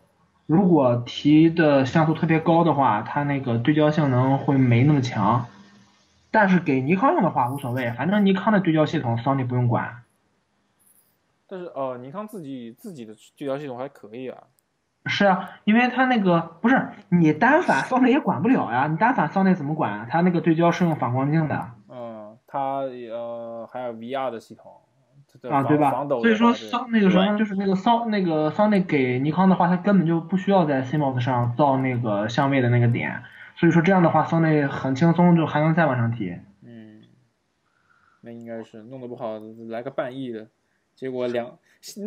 如果提的像素特别高的话，它那个对焦性能会没那么强。但是给尼康用的话无所谓，反正尼康的对焦系统 Sony 不用管。但是呃，尼康自己自己的对焦系统还可以啊。是啊，因为它那个不是你单反 Sony 也管不了呀，你单反 Sony 怎么管啊？它那个对焦是用反光镜的嗯，它呃还有 VR 的系统，这啊，对吧？所以说桑那个什么就是那个桑那个 Sony 给尼康的话，他根本就不需要在 CMOS 上造那个相位的那个点，所以说这样的话，Sony 很轻松就还能再往上提。嗯，那应该是弄得不好来个半亿的，结果两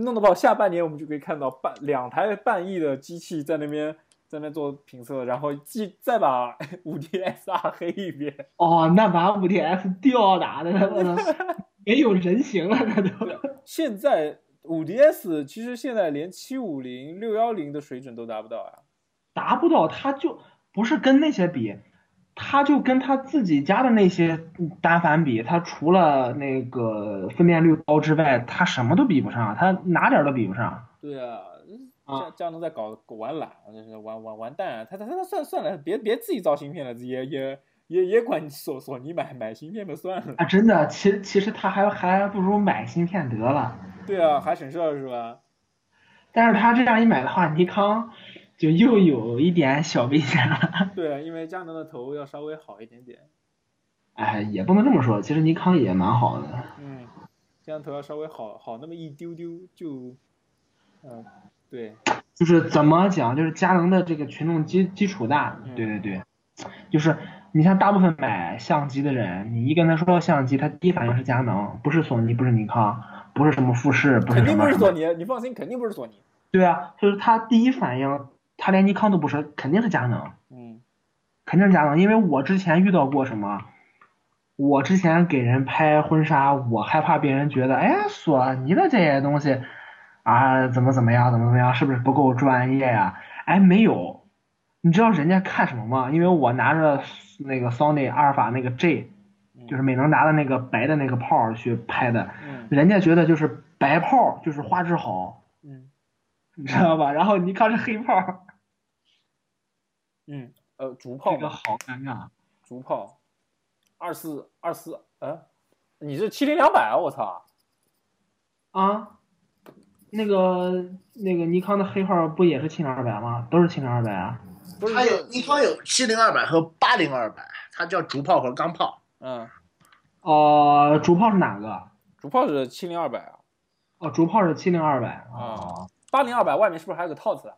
弄得不好下半年，我们就可以看到半两台半亿的机器在那边在那边做评测，然后继再把 *laughs* 五 D S R 黑一遍。哦，那把五 DS 吊打的，没有人形了，那都。现在五 DS 其实现在连七五零、六幺零的水准都达不到啊。达不到，他就不是跟那些比，他就跟他自己家的那些单反比，他除了那个分辨率高之外，他什么都比不上，他哪点儿都比不上。对啊，啊佳佳能在搞玩懒，就是玩玩完蛋啊！他他他算算了，别别自己造芯片了，也也也也管索索尼买买芯片吧算了。啊，真的，其实其实他还还不如买芯片得了。对啊，还省事儿是吧？但是他这样一买的话，尼康就又有一点小危险了。对啊，因为佳能的头要稍微好一点点。哎，也不能这么说，其实尼康也蛮好的。嗯，佳能头要稍微好好那么一丢丢就，嗯、对，就是怎么讲，就是佳能的这个群众基基础大，嗯。对对对，就是你像大部分买相机的人，你一跟他说相机，他第一反应是佳能，不是索尼，不是尼康，不是什么富士，不是肯定不是索尼，你放心，肯定不是索尼。对啊，就是他第一反应，他连尼康都不是，肯定是佳能，嗯。肯定是佳能，因为我之前遇到过什么。我之前给人拍婚纱，我害怕别人觉得，哎，索尼的这些东西啊，怎么怎么样，怎么怎么样，是不是不够专业呀、哎，没有，你知道人家看什么吗？因为我拿着那个 Sony 阿尔法那个 J，嗯就是美能达的那个白的那个炮儿去拍的，嗯人家觉得就是白炮就是画质好，嗯 *laughs* 你知道吧？然后尼康是黑炮，*laughs* 嗯，呃，竹炮，这个好尴尬。竹炮，二四二四，呃，你是七零两百啊？我操！啊，那个那个尼康的黑号不也是七零二百吗？都是七零二百啊。不是它有尼康有七零二百和八零二百，它叫竹炮和钢炮。嗯，哦、竹炮是哪个？竹炮是七零二百啊，哦，竹炮是七零二百啊。八零二百外面是不是还有个套子啊？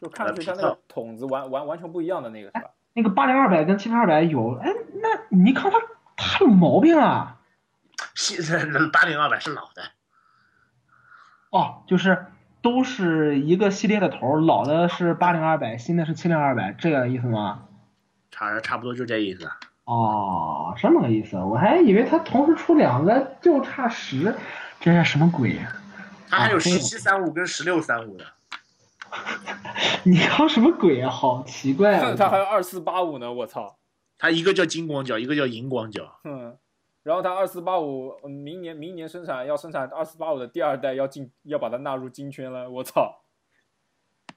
就看上去像那呃个筒子完完完全不一样的那个是吧？那个八零二百跟七零二百有，哎，那尼康它它有毛病啊。*laughs* 现在八零二百是老的，哦，就是都是一个系列的头儿，老的是八零二百，新的是七零二百，这个意思吗？差差不多就这意思。哦，这么个意思，我还以为它同时出两个就差十，这是什么鬼呀、它还有啊十七三五跟十六三五的。尼康什么鬼啊？好奇怪啊！它还有二四八五呢，我操！它一个叫金光角，一个叫银光角。嗯，然后它二四八五，嗯明年明年生产要生产二四八五的第二代，要进要把它纳入金圈了，我操！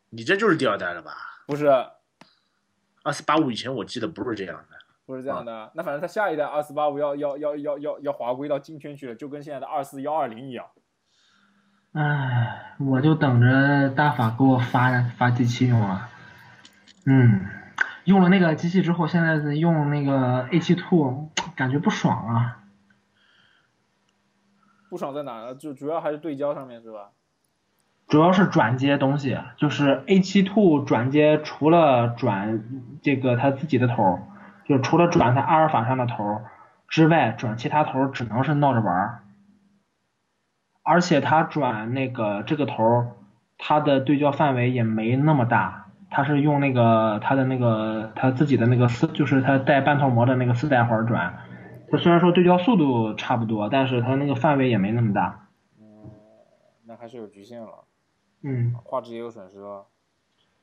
你这就是第二代了吧？不是，二四八五以前我记得不是这样的。不是这样的，那反正它下一代二四八五要要要要要要划归到金圈去了，就跟现在的二四幺二零一样。唉，我就等着大法给我发发机器用了。嗯，用了那个机器之后，现在是用那个 A 七 Two，感觉不爽啊。不爽在哪呢？就主要还是对焦上面是吧？主要是转接东西，就是 A 7 Two 转接，除了转这个它自己的头，就除了转它阿尔法上的头之外，转其他头只能是闹着玩儿。而且它转那个这个头儿，它的对焦范围也没那么大，它是用那个它的那个它自己的那个四，就是它带半透膜的那个四代环转。它虽然说对焦速度差不多，但是它那个范围也没那么大。嗯，那还是有局限了，嗯，画质也有损失了。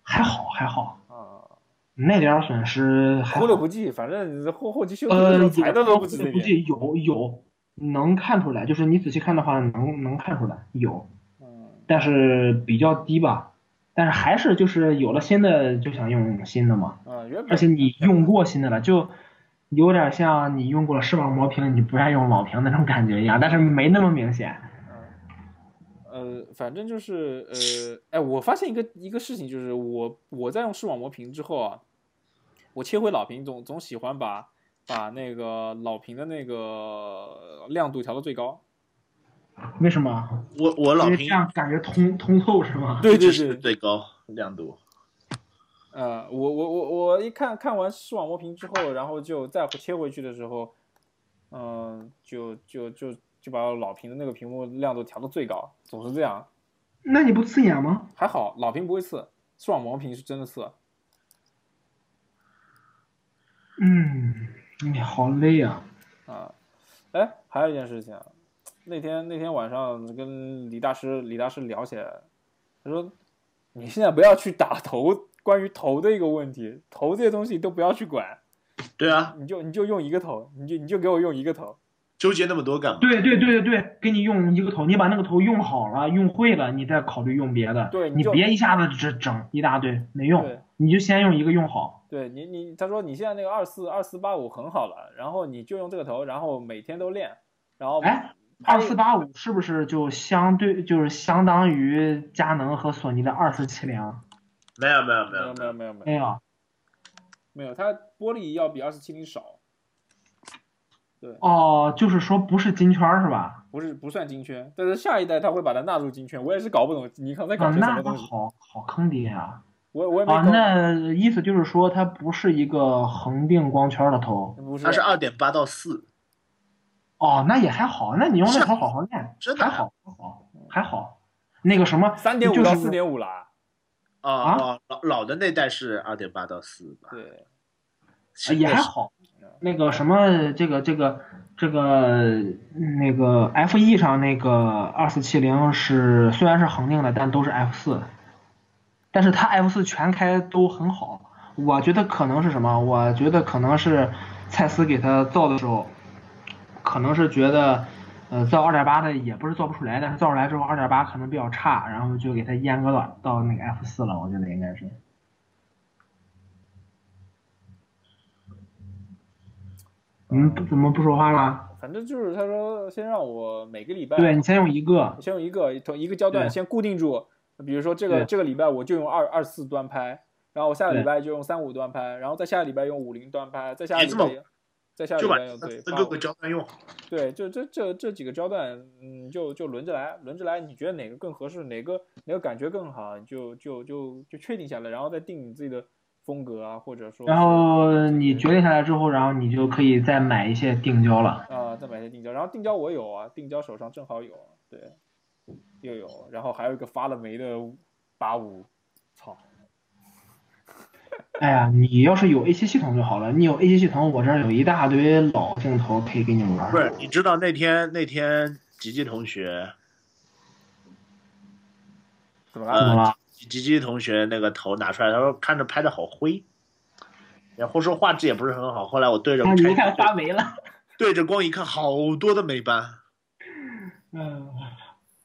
还好还好，啊，那点儿损失还忽略不计，反正后后期修图的都不止那点。估计有有能看出来，就是你仔细看的话，能能看出来有，嗯，但是比较低吧。但是还是就是有了新的就想用新的嘛，啊，原本而且你用过新的了，就有点像你用过了视网膜屏，你不爱用老屏那种感觉一样，但是没那么明显。呃，反正就是呃，哎，我发现一个一个事情，就是我我在用视网膜屏之后啊，我切回老屏总总喜欢把把那个老屏的那个亮度调到最高。为什么？我我老屏这样感觉通通透是吗？对对对，最高亮度。呃，我我我我一看看完视网膜屏之后，然后就再切回去的时候，嗯、就就就就把老屏的那个屏幕亮度调到最高，总是这样。那你不刺眼吗？还好老屏不会刺，视网膜屏是真的刺。嗯，你好累啊。啊，哎，还有一件事情，那天那天晚上跟李大师李大师聊起来，他说你现在不要去打头，关于头的一个问题，头这些东西都不要去管，对啊，你就你就用一个头，你就你就给我用一个头。纠结那么多干嘛？对对对对对，给你用一个头，你把那个头用好了，用会了，你再考虑用别的。对，就你别一下子只整一大堆没用，你就先用一个用好。对你你他说你现在那个二四二四八五很好了，然后你就用这个头，然后每天都练，然后哎，二四八五是不是就相对就是相当于佳能和索尼的二四七零？没有没有没没有有。没有没有没有。没有。没有，它玻璃要比二四七零少，对。哦，就是说不是金圈是吧？不是不算金圈，但是下一代它会把它纳入金圈，我也是搞不懂尼康在啊，搞些什么东西，好好坑爹啊！啊，我我也没搞，那意思就是说它不是一个恒定光圈的头。不是。它是二点八到四，哦，那也还好，那你用那头好好练，真的还好还好还好。那个什么，三点五到四点五啦，啊老老的那代是二点八到四吧？对，也还好。那个什么，这个这个这个那个 F E 上那个二四七零是虽然是恒定的，但都是 F 四，但是它 F 四全开都很好。我觉得可能是什么？我觉得可能是蔡司给他造的时候，可能是觉得，呃，造二点八的也不是造不出来，但是造出来之后二点八可能比较差，然后就给它阉割了到那个 F 四了。我觉得应该是。嗯，不怎么不说话了？反正就是他说先让我每个礼拜对你先用一个，先用一个同一个焦段先固定住，比如说这个这个礼拜我就用二二四端拍，然后我下个礼拜就用三五端拍，然后再下个礼拜用五零端拍，再下个礼拜再下个就把礼拜用对分各个焦段用。对，就这这这几个焦段，嗯，就就轮着来，轮着来，你觉得哪个更合适，哪个哪个感觉更好，你就就就就确定下来，然后再定你自己的风格啊，或者说然后你决定下来之后，然后你就可以再买一些定焦了。啊，再买些定焦，然后定焦我有啊，定焦手上正好有，对，又有，然后还有一个发了霉的八五，操，哎呀，你要是有 A 7系统就好了。你有 A 7系统，我这儿有一大堆老镜头可以给你玩。不是，你知道那天那天吉吉同学，怎么了？怎么了？吉吉同学那个头拿出来，他说看着拍的好灰，然后说画质也不是很好。后来我对着啊，你一看发霉了。对着光一看，好多的霉斑。嗯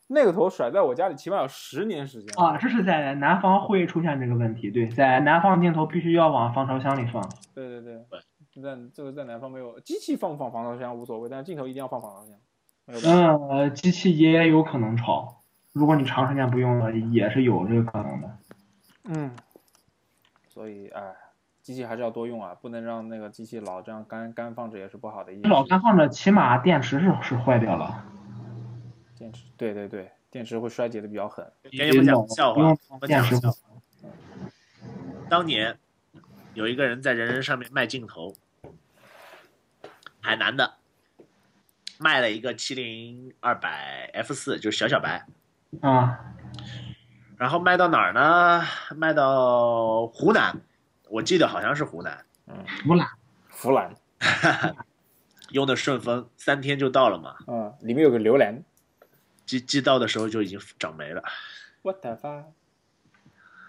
那个头甩在我家里起码有十年时间啊，这是在南方会出现这个问题。对，在南方镜头必须要往防潮箱里放。对对对对，在这个在南方没有，机器放不放防潮箱无所谓，但是镜头一定要放防潮箱。嗯，机器也有可能潮，如果你长时间不用了，也是有这个可能的。嗯，所以哎，机器还是要多用啊，不能让那个机器老这样干干放着也是不好的一件老。干放着，起码电池是是坏掉了。电池，对对对，电池会衰竭的比较狠。给你们讲个笑话，我们讲个笑话。当年有一个人在人人上面卖镜头，海南的，卖了一个七零二百 F 四，就是小小白，啊，然后卖到哪儿呢？卖到湖南，我记得好像是湖南，湖南。湖南，*laughs* 用的顺丰，三天就到了嘛。嗯，里面有个榴莲。寄寄到的时候就已经长霉了，What the fuck？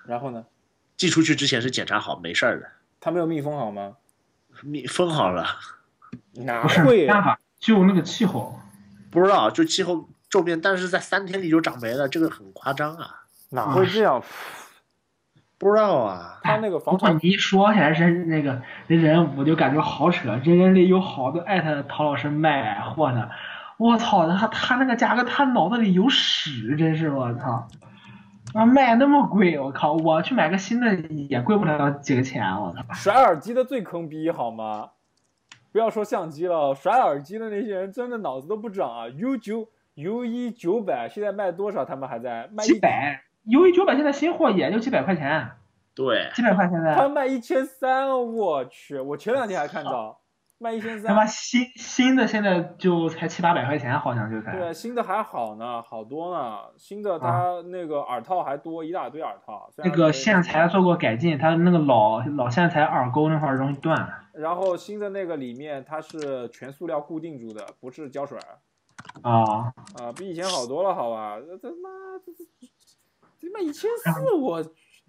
然后呢？寄出去之前是检查好没事儿的，它没有密封好吗？密封好了，哪不会？办法，就那个气候。不知道就气候骤变，但是在三天里就长霉了，这个很夸张啊！哪会这样？不知道啊，他那个防潮不过你一说起来是那个那人，我就感觉好扯。这人里有好多艾特陶老师卖货的，我操，他他那个价格，他脑子里有屎，真是我操！啊，卖那么贵，我靠！我去买个新的也贵不了几个钱，我操！甩耳机的最坑逼好吗？不要说相机了，甩耳机的那些人真的脑子都不长啊！U 九 U 一九百现在卖多少？他们还在卖几一，百，U 一九百现在新货也就几百块钱，对，几百块现在。他卖一千三，我去！我前两天还看到，卖一千三他妈。新新的现在就才七八百块钱，好像就才。对啊，新的还好呢，好多呢。新的啊它那个耳套还多一大堆耳套。那个线材做过改进，它那个老老线材耳钩那块儿容易断。然后新的那个里面它是全塑料固定住的，不是胶水儿啊，啊，比以前好多了，好吧？这他妈这这这妈一千四，我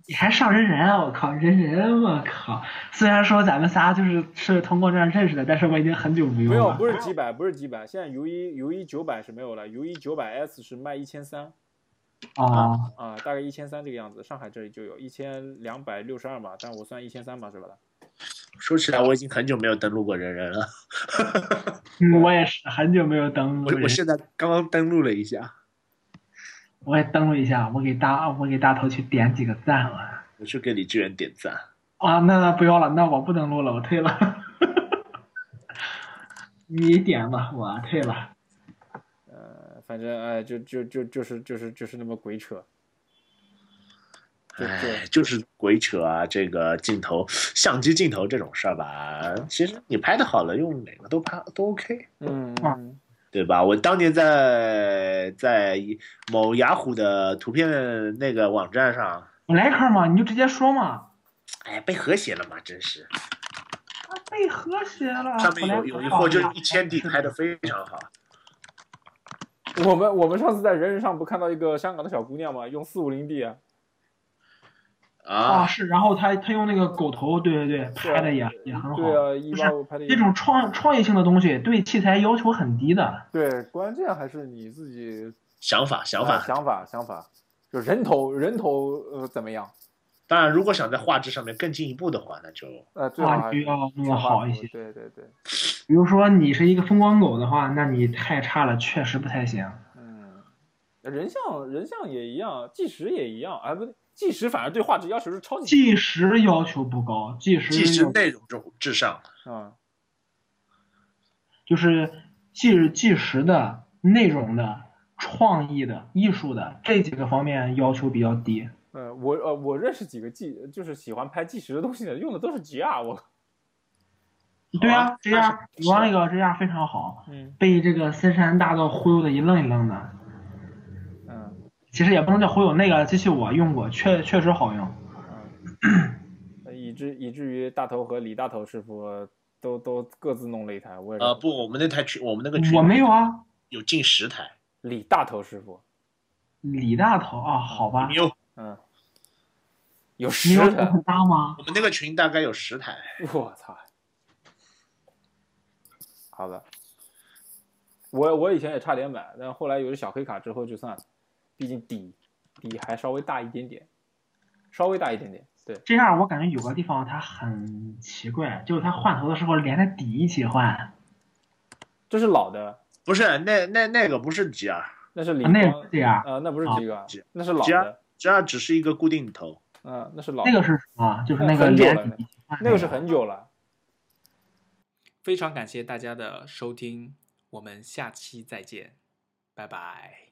你还上人人啊！我靠，人人，我靠！虽然说咱们仨就是是通过这样认识的，但是我已经很久没有没有了。不是几百，不是几百，现在 U 一 U 一九百是没有了，U 一九百 S 是卖一千三啊，啊，大概一千三这个样子。上海这里就有一千两百六十二嘛，但我算一千三吧，是吧？说起来，我已经很久没有登录过人人了，*laughs* 嗯我也是很久没有登录，我我现在刚刚登录了一下，我也登录一下，我给大我给大头去点几个赞了。我去给李志远点赞。啊，那那不要了，那我不登录了，我退了。*laughs* 你点吧，我退了。呃，反正哎，就就就就是就是就是那么鬼扯。哎，就是鬼扯啊！这个镜头、相机镜头这种事儿吧，其实你拍的好了，用哪个都拍都 OK，嗯对吧？我当年在在某雅虎的图片那个网站上，你来一颗嘛，你就直接说嘛。哎，被和谐了嘛，真是。啊，被和谐了。上面有有一货就一千 D 拍的。非常好，*laughs* 我们我们上次在人人上不看到一个香港的小姑娘吗？用四五零 D 啊，啊，啊，是，然后他他用那个狗头，对对对，拍的也也很好。对啊，一不是八五拍的这种创创意性的东西对器材要求很低的。对，关键还是你自己想法想法。啊想法想法，就人头人头呃怎么样？当然，如果想在画质上面更进一步的话，那就呃，最好画还质要弄得好一些。对对对，比如说你是一个风光狗的话，那你太差了，确实不太行。嗯，人像人像也一样，计时也一样，啊不对，计时反而对画质要求是超级计时要求不高，计时计时要内容至至上。啊，就是计计时的、内容的、创意的、艺术的这几个方面要求比较低。呃，我呃我认识几个计就是喜欢拍计时的东西的，用的都是 GR，我对啊啊这样那是主要那个这样非常好，嗯被这个森山大道忽悠的一愣一愣的。嗯其实也不能叫忽悠，那个机器我用过，确确实好用。嗯，以至以至于大头和李大头师傅都都各自弄了一台，我也是呃，不，我们那台群，我们那个群我没有啊，有近十台，李大头师傅，李大头啊，好吧，有。嗯，有十台，有很大吗？我们那个群大概有十台。我操！好的，我我以前也差点买，但后来有了小黑卡之后就算了，毕竟底底还稍微大一点点，稍微大一点点。对，这样我感觉有个地方它很奇怪，就是它换头的时候连着底一起换，这是老的，不是，那那那个不是 GR，GR 那是李啊那也光是这样。呃，那不是啊几个这，那是老的，只是一个固定头。嗯、那是老的那个是什么？就是那个很久了连底一起换那个是很久了。非常感谢大家的收听，我们下期再见，拜拜。